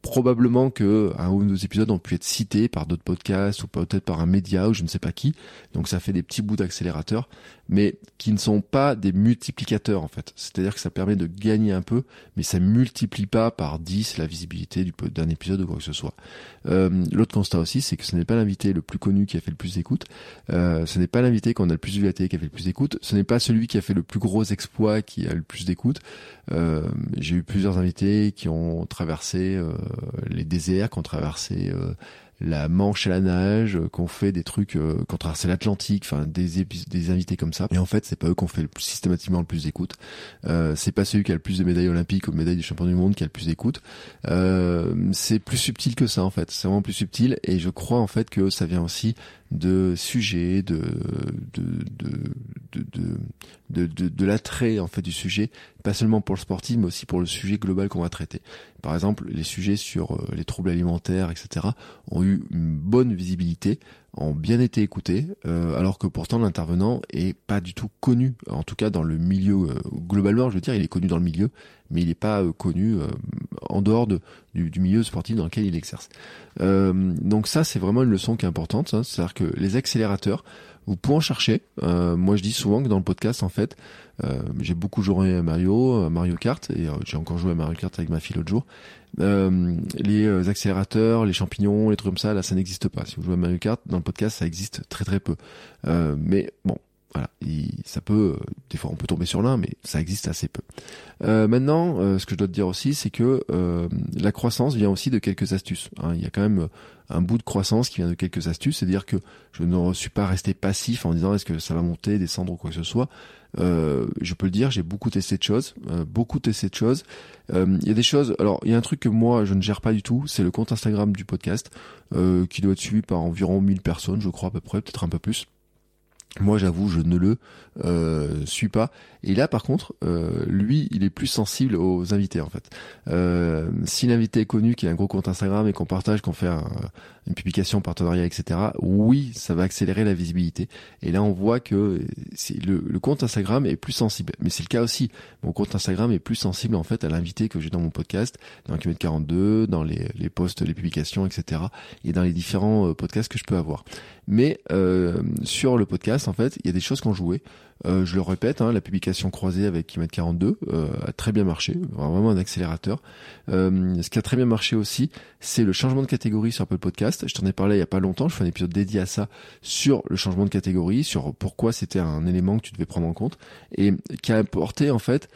probablement que un ou deux épisodes ont pu être cités par d'autres podcasts ou peut-être par un média ou je ne sais pas qui. Donc ça fait des petits bouts d'accélérateur, mais qui ne sont pas des multiplicateurs en fait. C'est-à-dire que ça permet de gagner un peu, mais ça multiplie pas par 10 la visibilité d'un épisode ou quoi que ce soit. Euh, L'autre constat aussi, c'est que ce n'est pas l'invité le plus connu qui a fait le plus d'écoute. Euh, ce n'est pas l'invité qu'on a le plus vu à télé qui a fait le plus d'écoute. Ce n'est pas celui qui a fait le plus gros exploit qui a le plus d'écoute. Euh, J'ai eu plusieurs invités qui ont traversé euh, les déserts, qui ont traversé euh, la Manche à la nage, euh, qu'on fait des trucs, euh, qu'on traverse l'Atlantique, enfin des invités comme ça. Et en fait, c'est pas eux qu'on fait systématiquement le plus d'écoute. Euh, c'est pas celui qui a le plus de médailles olympiques ou de médailles du champion du monde qui a le plus d'écoute. Euh, c'est plus subtil que ça en fait. C'est vraiment plus subtil et je crois en fait que ça vient aussi de sujets, de de de de, de, l'attrait en fait du sujet, pas seulement pour le sportif, mais aussi pour le sujet global qu'on va traiter. Par exemple, les sujets sur euh, les troubles alimentaires, etc., ont eu une bonne visibilité, ont bien été écoutés, euh, alors que pourtant l'intervenant est pas du tout connu, en tout cas dans le milieu euh, globalement, je veux dire, il est connu dans le milieu, mais il n'est pas connu en dehors de, du, milieu sportif dans lequel il exerce. donc ça, c'est vraiment une leçon qui est importante, hein, c'est-à-dire que les accélérateurs vous pouvez en chercher. Euh, moi, je dis souvent que dans le podcast, en fait, euh, j'ai beaucoup joué à Mario, à Mario Kart, et euh, j'ai encore joué à Mario Kart avec ma fille l'autre jour. les accélérateurs, les champignons, les trucs comme ça, là, ça n'existe pas. Si vous jouez à Mario Kart, dans le podcast, ça existe très très peu. mais bon, voilà, ça peut, des fois on peut tomber sur l'un, mais ça existe assez peu. Euh, maintenant, euh, ce que je dois te dire aussi, c'est que euh, la croissance vient aussi de quelques astuces. Hein. Il y a quand même un bout de croissance qui vient de quelques astuces, c'est-à-dire que je ne suis pas resté passif en disant est-ce que ça va monter, descendre ou quoi que ce soit. je peux le dire, j'ai beaucoup testé de choses, beaucoup testé de choses. Il y a des choses. Alors, il y a un truc que moi je ne gère pas du tout, c'est le compte Instagram du podcast, qui doit être suivi par environ 1000 personnes, je crois à peu près, peut-être un peu plus. Moi, j'avoue, je ne le euh, suis pas. Et là, par contre, euh, lui, il est plus sensible aux invités, en fait. Euh, si l'invité est connu, qui a un gros compte Instagram et qu'on partage, qu'on fait une publication, partenariat, etc., oui, ça va accélérer la visibilité. Et là, on voit que le, le compte Instagram est plus sensible. Mais c'est le cas aussi. Mon compte Instagram est plus sensible, en fait, à l'invité que j'ai dans mon podcast, dans Kilomètre 42, dans les, posts, les publications, etc., et dans les différents euh, podcasts que je peux avoir. Mais euh, sur le podcast, en fait, il y a des choses qu'on jouait. Euh, je le répète, hein, la publication croisée avec Kimet 42 euh, a très bien marché, vraiment un accélérateur. Euh, ce qui a très bien marché aussi, c'est le changement de catégorie sur Apple Podcast. Je t'en ai parlé il y a pas longtemps, je fais un épisode dédié à ça sur le changement de catégorie, sur pourquoi c'était un élément que tu devais prendre en compte et qui a apporté en fait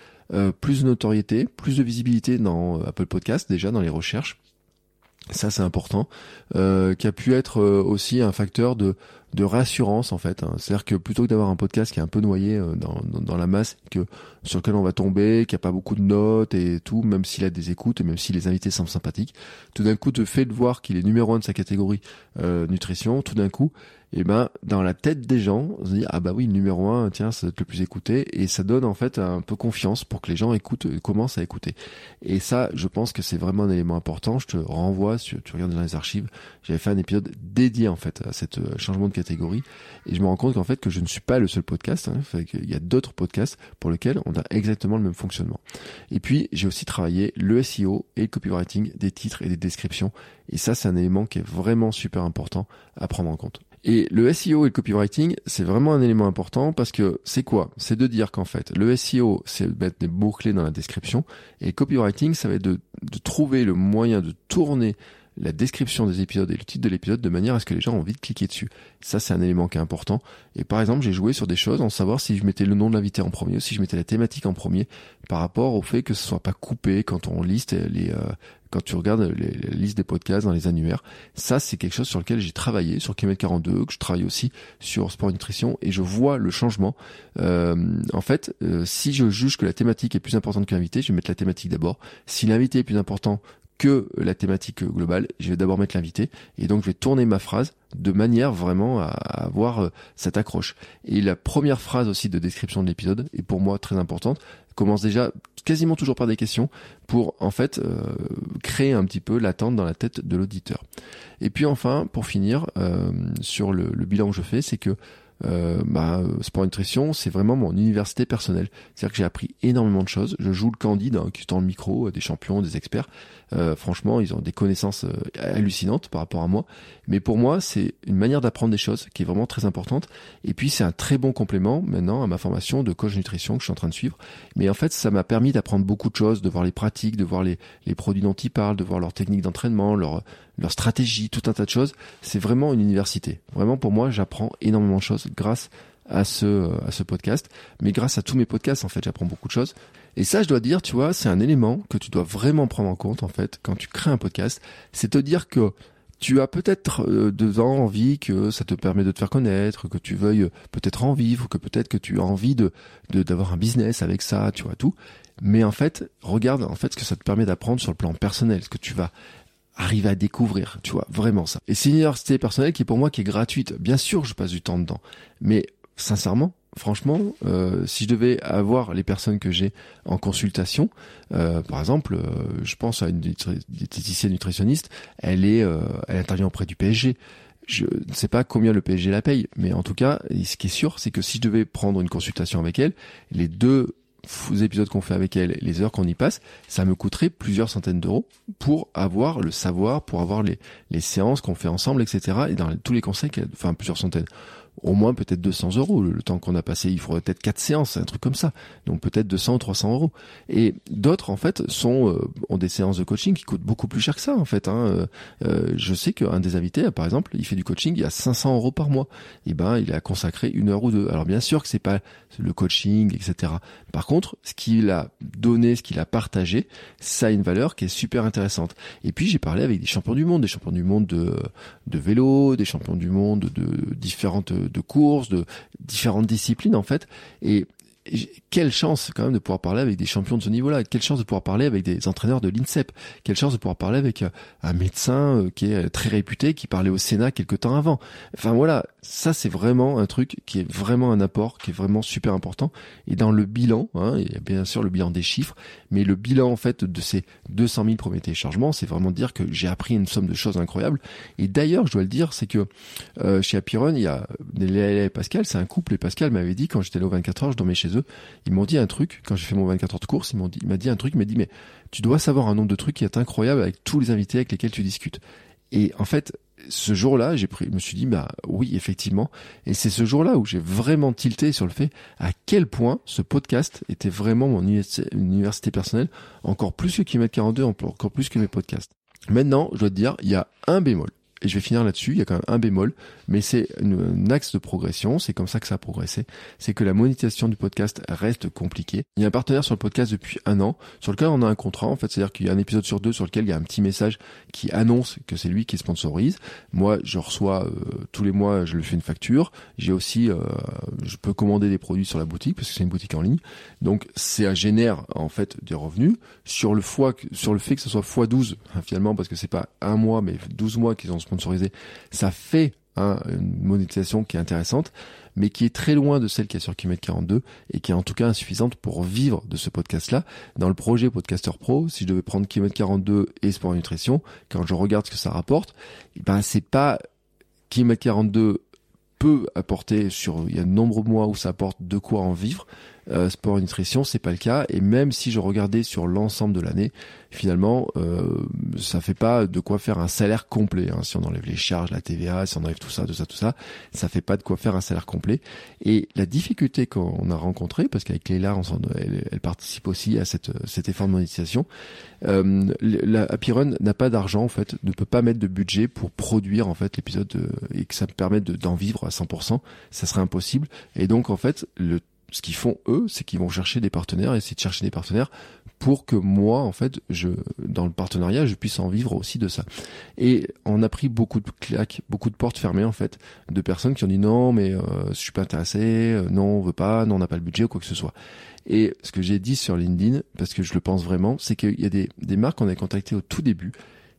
plus de notoriété, plus de visibilité dans Apple Podcast déjà dans les recherches ça c'est important, euh, qui a pu être aussi un facteur de, de réassurance en fait. Hein. C'est-à-dire que plutôt que d'avoir un podcast qui est un peu noyé euh, dans, dans, la masse, que sur lequel on va tomber, qui a pas beaucoup de notes et tout, même s'il a des écoutes et même si les invités semblent sympathiques, tout d'un coup, te fait de voir qu'il est numéro un de sa catégorie euh, nutrition, tout d'un coup, et eh ben dans la tête des gens, on se dit ah bah oui numéro un, tiens ça doit être le plus écouté et ça donne en fait un peu confiance pour que les gens écoutent, commencent à écouter. Et ça, je pense que c'est vraiment un élément important. Je te renvoie, si tu regardes dans les archives, j'avais fait un épisode dédié en fait à cet euh, changement de et je me rends compte qu'en fait que je ne suis pas le seul podcast. Hein, il y a d'autres podcasts pour lesquels on a exactement le même fonctionnement. Et puis j'ai aussi travaillé le SEO et le copywriting des titres et des descriptions. Et ça, c'est un élément qui est vraiment super important à prendre en compte. Et le SEO et le copywriting, c'est vraiment un élément important parce que c'est quoi? C'est de dire qu'en fait, le SEO, c'est de mettre des mots-clés dans la description et le copywriting, ça va être de trouver le moyen de tourner la description des épisodes et le titre de l'épisode de manière à ce que les gens aient envie de cliquer dessus. Ça, c'est un élément qui est important. Et par exemple, j'ai joué sur des choses en savoir si je mettais le nom de l'invité en premier ou si je mettais la thématique en premier par rapport au fait que ce soit pas coupé quand on liste les, euh, quand tu regardes les, listes des podcasts dans les annuaires. Ça, c'est quelque chose sur lequel j'ai travaillé sur Kilomètre 42, que je travaille aussi sur Sport Nutrition et je vois le changement. Euh, en fait, euh, si je juge que la thématique est plus importante que l'invité, je vais mettre la thématique d'abord. Si l'invité est plus important que la thématique globale. Je vais d'abord mettre l'invité et donc je vais tourner ma phrase de manière vraiment à avoir euh, cette accroche. Et la première phrase aussi de description de l'épisode est pour moi très importante. Commence déjà quasiment toujours par des questions pour en fait euh, créer un petit peu l'attente dans la tête de l'auditeur. Et puis enfin, pour finir euh, sur le, le bilan que je fais, c'est que euh, bah, Sport Nutrition, c'est vraiment mon université personnelle. C'est-à-dire que j'ai appris énormément de choses. Je joue le candide, hein, qui tend le micro, euh, des champions, des experts. Euh, franchement, ils ont des connaissances euh, hallucinantes par rapport à moi. Mais pour moi, c'est une manière d'apprendre des choses qui est vraiment très importante. Et puis, c'est un très bon complément maintenant à ma formation de coach nutrition que je suis en train de suivre. Mais en fait, ça m'a permis d'apprendre beaucoup de choses, de voir les pratiques, de voir les, les produits dont ils parlent, de voir leurs techniques d'entraînement, leur, leur stratégie, tout un tas de choses. C'est vraiment une université. Vraiment, pour moi, j'apprends énormément de choses grâce à ce, à ce podcast. Mais grâce à tous mes podcasts, en fait, j'apprends beaucoup de choses. Et ça, je dois dire, tu vois, c'est un élément que tu dois vraiment prendre en compte, en fait, quand tu crées un podcast. C'est te dire que tu as peut-être euh, envie que ça te permet de te faire connaître, que tu veuilles euh, peut-être en vivre, que peut-être que tu as envie de d'avoir un business avec ça, tu vois tout. Mais en fait, regarde en fait ce que ça te permet d'apprendre sur le plan personnel, ce que tu vas arriver à découvrir, tu vois, vraiment ça. Et c'est une université personnelle qui pour moi qui est gratuite. Bien sûr, je passe du temps dedans, mais sincèrement, franchement, euh, si je devais avoir les personnes que j'ai en consultation, euh, par exemple, euh, je pense à une diététicienne nutritionniste, elle est, elle intervient auprès du PSG. Je ne sais pas combien le PSG la paye, mais en tout cas, ce qui est sûr, c'est que si je devais prendre une consultation avec elle, les deux épisodes qu'on fait avec elle, les heures qu'on y passe, ça me coûterait plusieurs centaines d'euros pour avoir le savoir, pour avoir les, les séances qu'on fait ensemble, etc. Et dans tous les conseils, enfin plusieurs centaines au moins peut-être 200 euros. Le, temps qu'on a passé, il faudrait peut-être quatre séances, un truc comme ça. Donc peut-être 200 ou 300 euros. Et d'autres, en fait, sont euh, ont des séances de coaching qui coûtent beaucoup plus cher que ça, en fait. Hein. Euh, euh je sais qu'un des invités, par exemple, il fait du coaching, il a 500 euros par mois. Et ben, il a consacré une heure ou deux. Alors bien sûr que c'est pas le coaching, etc. Par contre, ce qu'il a donné, ce qu'il a partagé, ça a une valeur qui est super intéressante. Et puis j'ai parlé avec des champions du monde, des champions du monde de, de vélo, des champions du monde de différentes de courses, de différentes disciplines en fait. Et quelle chance quand même de pouvoir parler avec des champions de ce niveau-là, quelle chance de pouvoir parler avec des entraîneurs de l'INSEP, quelle chance de pouvoir parler avec euh, un médecin euh, qui est très réputé, qui parlait au Sénat quelque temps avant? Enfin voilà, ça c'est vraiment un truc qui est vraiment un apport, qui est vraiment super important. Et dans le bilan, hein, il y a bien sûr le bilan des chiffres, mais le bilan en fait de ces 200 000 premiers téléchargements, c'est vraiment dire que j'ai appris une somme de choses incroyables. Et d'ailleurs, je dois le dire, c'est que euh, chez Apiron, il y a Léa et Pascal, c'est un couple, et Pascal m'avait dit quand j'étais là aux 24 heures, je dormais chez eux, ils m'ont dit un truc, quand j'ai fait mon 24 heures de course, ils m'ont dit, il m'a dit un truc, il m'a dit, mais tu dois savoir un nombre de trucs qui est incroyable avec tous les invités avec lesquels tu discutes. Et en fait, ce jour-là, j'ai pris, je me suis dit, bah oui, effectivement. Et c'est ce jour-là où j'ai vraiment tilté sur le fait à quel point ce podcast était vraiment mon université personnelle, encore plus que Kilomètre 42, encore plus que mes podcasts. Maintenant, je dois te dire, il y a un bémol et je vais finir là-dessus, il y a quand même un bémol, mais c'est un axe de progression, c'est comme ça que ça a progressé, c'est que la monétisation du podcast reste compliquée. Il y a un partenaire sur le podcast depuis un an, sur lequel on a un contrat, en fait, c'est-à-dire qu'il y a un épisode sur deux sur lequel il y a un petit message qui annonce que c'est lui qui sponsorise. Moi, je reçois euh, tous les mois, je lui fais une facture. J'ai aussi, euh, je peux commander des produits sur la boutique, parce que c'est une boutique en ligne. Donc, ça génère, en fait, des revenus. Sur le, fois, sur le fait que ce soit x12, hein, finalement, parce que c'est pas un mois, mais 12 mois qu'ils ont sponsorisé, ça fait hein, une monétisation qui est intéressante, mais qui est très loin de celle qui est sur Kimet 42 et qui est en tout cas insuffisante pour vivre de ce podcast-là. Dans le projet Podcaster Pro, si je devais prendre Kimet 42 et Sport Nutrition, quand je regarde ce que ça rapporte, eh ben c'est pas Kimet 42 peut apporter sur il y a de nombreux mois où ça apporte de quoi en vivre euh, sport et nutrition, c'est pas le cas. Et même si je regardais sur l'ensemble de l'année, finalement, euh, ça fait pas de quoi faire un salaire complet. Hein. Si on enlève les charges, la TVA, si on enlève tout ça, tout ça, tout ça, ça fait pas de quoi faire un salaire complet. Et la difficulté qu'on a rencontrée, parce qu'avec on elle, elle, participe aussi à cet effort de monétisation, euh, la Happy n'a pas d'argent en fait, ne peut pas mettre de budget pour produire en fait l'épisode euh, et que ça me permette d'en vivre à 100%, ça serait impossible. Et donc en fait, le ce qu'ils font eux, c'est qu'ils vont chercher des partenaires, essayer de chercher des partenaires pour que moi, en fait, je, dans le partenariat, je puisse en vivre aussi de ça. Et on a pris beaucoup de claques, beaucoup de portes fermées, en fait, de personnes qui ont dit non, mais euh, je suis pas intéressé, euh, non, on veut pas, non, on n'a pas le budget ou quoi que ce soit. Et ce que j'ai dit sur LinkedIn, parce que je le pense vraiment, c'est qu'il y a des, des marques qu'on a contactées au tout début,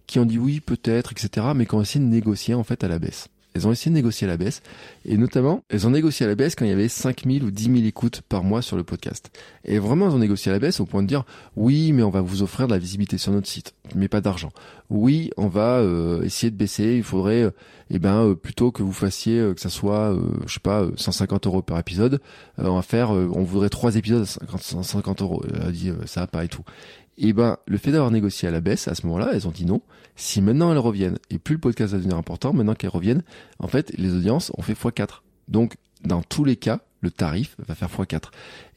qui ont dit oui, peut-être, etc., mais qui ont essayé de négocier, en fait, à la baisse. Elles ont essayé de négocier à la baisse. Et notamment, elles ont négocié à la baisse quand il y avait 5000 ou 10 000 écoutes par mois sur le podcast. Et vraiment, elles ont négocié à la baisse au point de dire, oui, mais on va vous offrir de la visibilité sur notre site, mais pas d'argent. Oui, on va euh, essayer de baisser. Il faudrait, euh, eh ben, euh, plutôt que vous fassiez, que ça soit, je sais pas, 150 euros par épisode, on va faire, on voudrait trois épisodes à 150 euros. Elle a dit, ça va pas et tout. Et ben, le fait d'avoir négocié à la baisse, à ce moment-là, elles ont dit non. Si maintenant elles reviennent, et plus le podcast va devenir important, maintenant qu'elles reviennent, en fait, les audiences ont fait x4. Donc, dans tous les cas, le tarif va faire x4.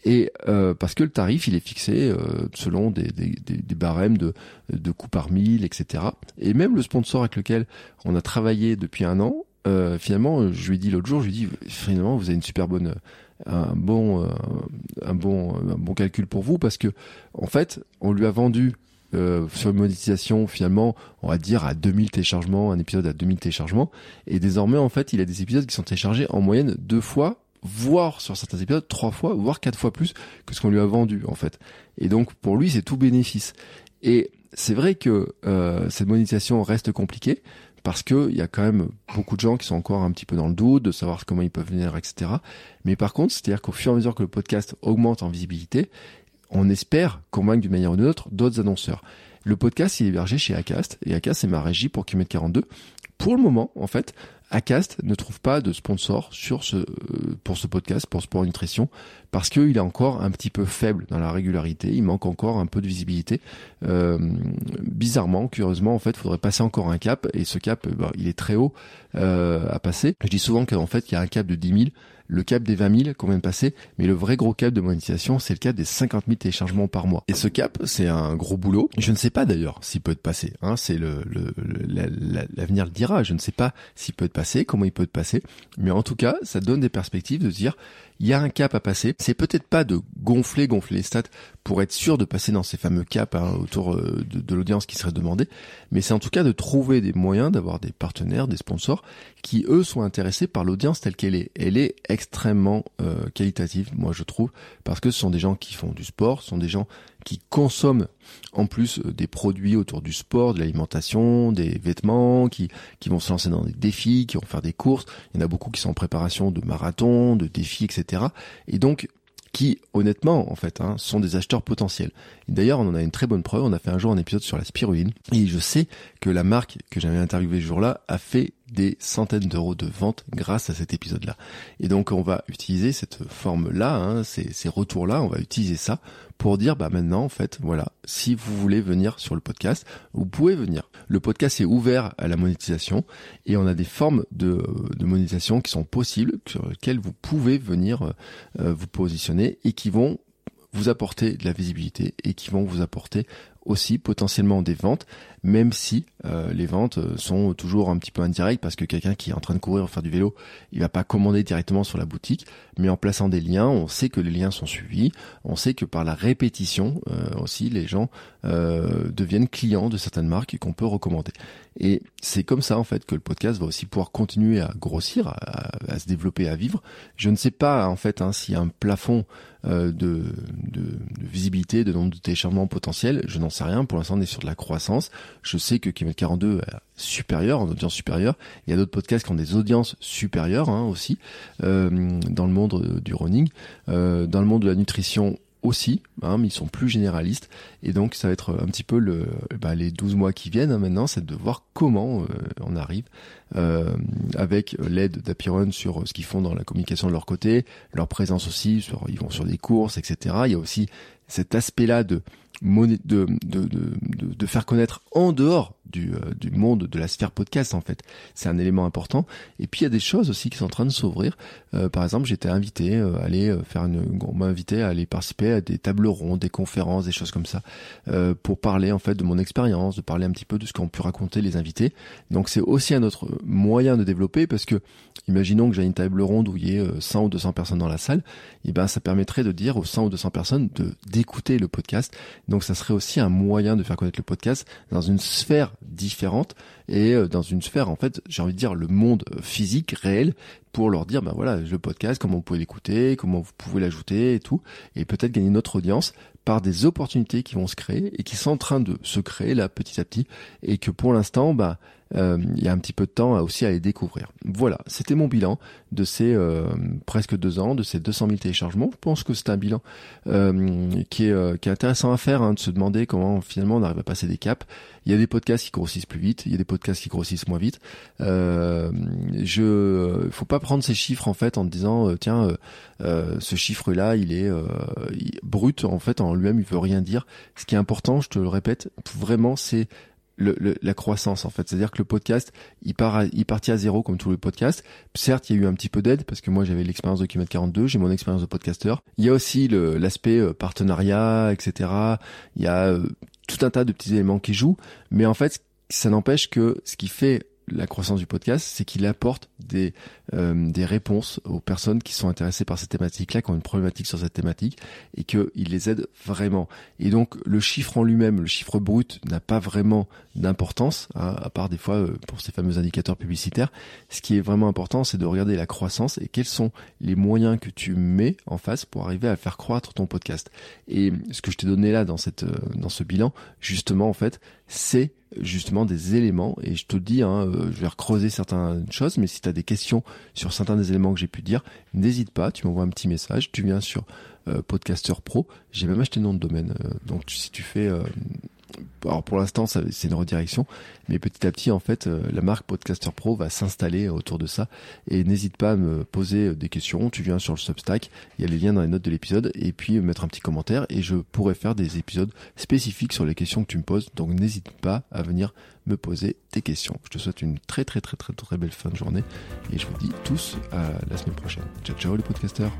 Et euh, parce que le tarif, il est fixé euh, selon des, barèmes de, de coûts par mille, etc. Et même le sponsor avec lequel on a travaillé depuis un an, euh, finalement, je lui ai dit l'autre jour, je lui ai dit, finalement, vous avez une super bonne un bon, euh, un bon, un bon calcul pour vous parce que en fait, on lui a vendu euh, sur une monétisation finalement, on va dire à 2000 téléchargements, un épisode à 2000 téléchargements, et désormais en fait, il a des épisodes qui sont téléchargés en moyenne deux fois, voire sur certains épisodes trois fois, voire quatre fois plus que ce qu'on lui a vendu en fait. Et donc pour lui, c'est tout bénéfice. Et c'est vrai que euh, cette monétisation reste compliquée parce que il y a quand même beaucoup de gens qui sont encore un petit peu dans le doute de savoir comment ils peuvent venir, etc. Mais par contre, c'est-à-dire qu'au fur et à mesure que le podcast augmente en visibilité, on espère convaincre d'une manière ou d'une autre d'autres annonceurs. Le podcast est hébergé chez Acast et Acast c'est ma régie pour Kimet 42. Pour le moment, en fait, Acast ne trouve pas de sponsor euh, pour ce podcast, pour Sport Nutrition, parce qu'il est encore un petit peu faible dans la régularité, il manque encore un peu de visibilité. Euh, bizarrement, curieusement, en fait, il faudrait passer encore un cap, et ce cap, bah, il est très haut euh, à passer. Je dis souvent qu'en fait, il y a un cap de 10 000, le cap des 20 000 qu'on vient de passer, mais le vrai gros cap de monétisation, c'est le cap des 50 000 téléchargements par mois. Et ce cap, c'est un gros boulot. Je ne sais pas d'ailleurs s'il peut être passé. Hein, c'est l'avenir le dira. Je ne sais pas s'il peut être passé, comment il peut être passé, mais en tout cas, ça donne des perspectives de dire il y a un cap à passer. C'est peut-être pas de gonfler, gonfler les stats pour être sûr de passer dans ces fameux caps hein, autour euh, de, l'audience qui serait demandée, mais c'est en tout cas de trouver des moyens d'avoir des partenaires, des sponsors qui eux sont intéressés par l'audience telle qu'elle est. Elle est extrêmement euh, qualitative, moi je trouve, parce que ce sont des gens qui font du sport, ce sont des gens qui consomment en plus euh, des produits autour du sport, de l'alimentation, des vêtements, qui, qui vont se lancer dans des défis, qui vont faire des courses. Il y en a beaucoup qui sont en préparation de marathon, de défis, etc. Et donc, qui, honnêtement, en fait, hein, sont des acheteurs potentiels. D'ailleurs, on en a une très bonne preuve. On a fait un jour un épisode sur la spiruline. Et je sais que la marque que j'avais interviewée ce jour-là a fait des centaines d'euros de vente grâce à cet épisode-là. Et donc on va utiliser cette forme-là, hein, ces, retours-là, on va utiliser ça pour dire bah maintenant en fait voilà si vous voulez venir sur le podcast vous pouvez venir le podcast est ouvert à la monétisation et on a des formes de, de monétisation qui sont possibles sur lesquelles vous pouvez venir euh, vous positionner et qui vont vous apporter de la visibilité et qui vont vous apporter aussi potentiellement des ventes, même si euh, les ventes euh, sont toujours un petit peu indirectes parce que quelqu'un qui est en train de courir ou faire du vélo, il va pas commander directement sur la boutique, mais en plaçant des liens, on sait que les liens sont suivis, on sait que par la répétition euh, aussi, les gens deviennent clients de certaines marques qu'on peut recommander. Et c'est comme ça en fait que le podcast va aussi pouvoir continuer à grossir, à, se développer, à vivre. Je ne sais pas en fait hein, s'il y a un plafond de, de, de, visibilité, de nombre de téléchargements potentiels, je n'en sais rien. Pour l'instant, on est sur de la croissance. Je sais que Kilomètre 42 est supérieur, en audience supérieure. Il y a d'autres podcasts qui ont des audiences supérieures hein, aussi euh, dans le monde du running, euh, dans le monde de la nutrition aussi, hein, mais ils sont plus généralistes. Et donc, ça va être un petit peu le, bah, les 12 mois qui viennent hein, maintenant, c'est de voir comment euh, on arrive euh, avec l'aide d'Apiron sur ce qu'ils font dans la communication de leur côté, leur présence aussi, sur, ils vont sur des courses, etc. Il y a aussi cet aspect-là de de, de, de, de, faire connaître en dehors du, euh, du monde de la sphère podcast en fait. C'est un élément important. Et puis il y a des choses aussi qui sont en train de s'ouvrir. Euh, par exemple, j'étais invité euh, à aller faire une, on m'a invité à aller participer à des tables rondes, des conférences, des choses comme ça, pour parler en fait de mon expérience, de parler un petit peu de ce qu'ont pu raconter les invités. Donc c'est aussi un autre moyen de développer parce que imaginons que j'ai une table ronde où il y ait 100 ou 200 personnes dans la salle, et ben ça permettrait de dire aux 100 ou 200 personnes de d'écouter le podcast. Donc ça serait aussi un moyen de faire connaître le podcast dans une sphère différente et euh, dans une sphère en fait j'ai envie de dire le monde physique réel pour leur dire ben voilà le podcast comment vous pouvez l'écouter comment vous pouvez l'ajouter et tout et peut-être gagner notre audience par des opportunités qui vont se créer et qui sont en train de se créer là petit à petit et que pour l'instant bah euh, il y a un petit peu de temps aussi à les découvrir. Voilà, c'était mon bilan de ces euh, presque deux ans, de ces 200 000 téléchargements. Je pense que c'est un bilan euh, qui, est, qui est intéressant à faire, hein, de se demander comment finalement on arrive à passer des caps. Il y a des podcasts qui grossissent plus vite, il y a des podcasts qui grossissent moins vite. Euh, je, faut pas prendre ces chiffres en fait en disant tiens ce chiffre-là il est brut en fait en lui-même il veut rien dire. Ce qui est important, je te le répète, vraiment c'est le, la croissance en fait. C'est-à-dire que le podcast, il part, il partit à zéro comme tous les podcasts. Certes, il y a eu un petit peu d'aide parce que moi j'avais l'expérience de Kilomètre 42, j'ai mon expérience de podcasteur. Il y a aussi l'aspect euh, partenariat, etc. Il y a euh, tout un tas de petits éléments qui jouent, mais en fait, ça n'empêche que ce qui fait la croissance du podcast, c'est qu'il apporte des, euh, des réponses aux personnes qui sont intéressées par cette thématique-là, qui ont une problématique sur cette thématique, et qu'il les aide vraiment. Et donc le chiffre en lui-même, le chiffre brut, n'a pas vraiment d'importance, hein, à part des fois euh, pour ces fameux indicateurs publicitaires. Ce qui est vraiment important, c'est de regarder la croissance et quels sont les moyens que tu mets en face pour arriver à faire croître ton podcast. Et ce que je t'ai donné là dans cette euh, dans ce bilan, justement en fait, c'est justement des éléments et je te dis hein, euh, je vais recreuser certaines choses mais si tu as des questions sur certains des éléments que j'ai pu dire n'hésite pas tu m'envoies un petit message tu viens sur euh, Podcaster Pro j'ai même acheté le nom de domaine euh, donc si tu fais alors pour l'instant c'est une redirection, mais petit à petit en fait euh, la marque Podcaster Pro va s'installer autour de ça et n'hésite pas à me poser des questions. Tu viens sur le Substack, il y a les liens dans les notes de l'épisode et puis mettre un petit commentaire et je pourrais faire des épisodes spécifiques sur les questions que tu me poses. Donc n'hésite pas à venir me poser tes questions. Je te souhaite une très très très très très belle fin de journée et je vous dis tous à la semaine prochaine. Ciao ciao les podcasters.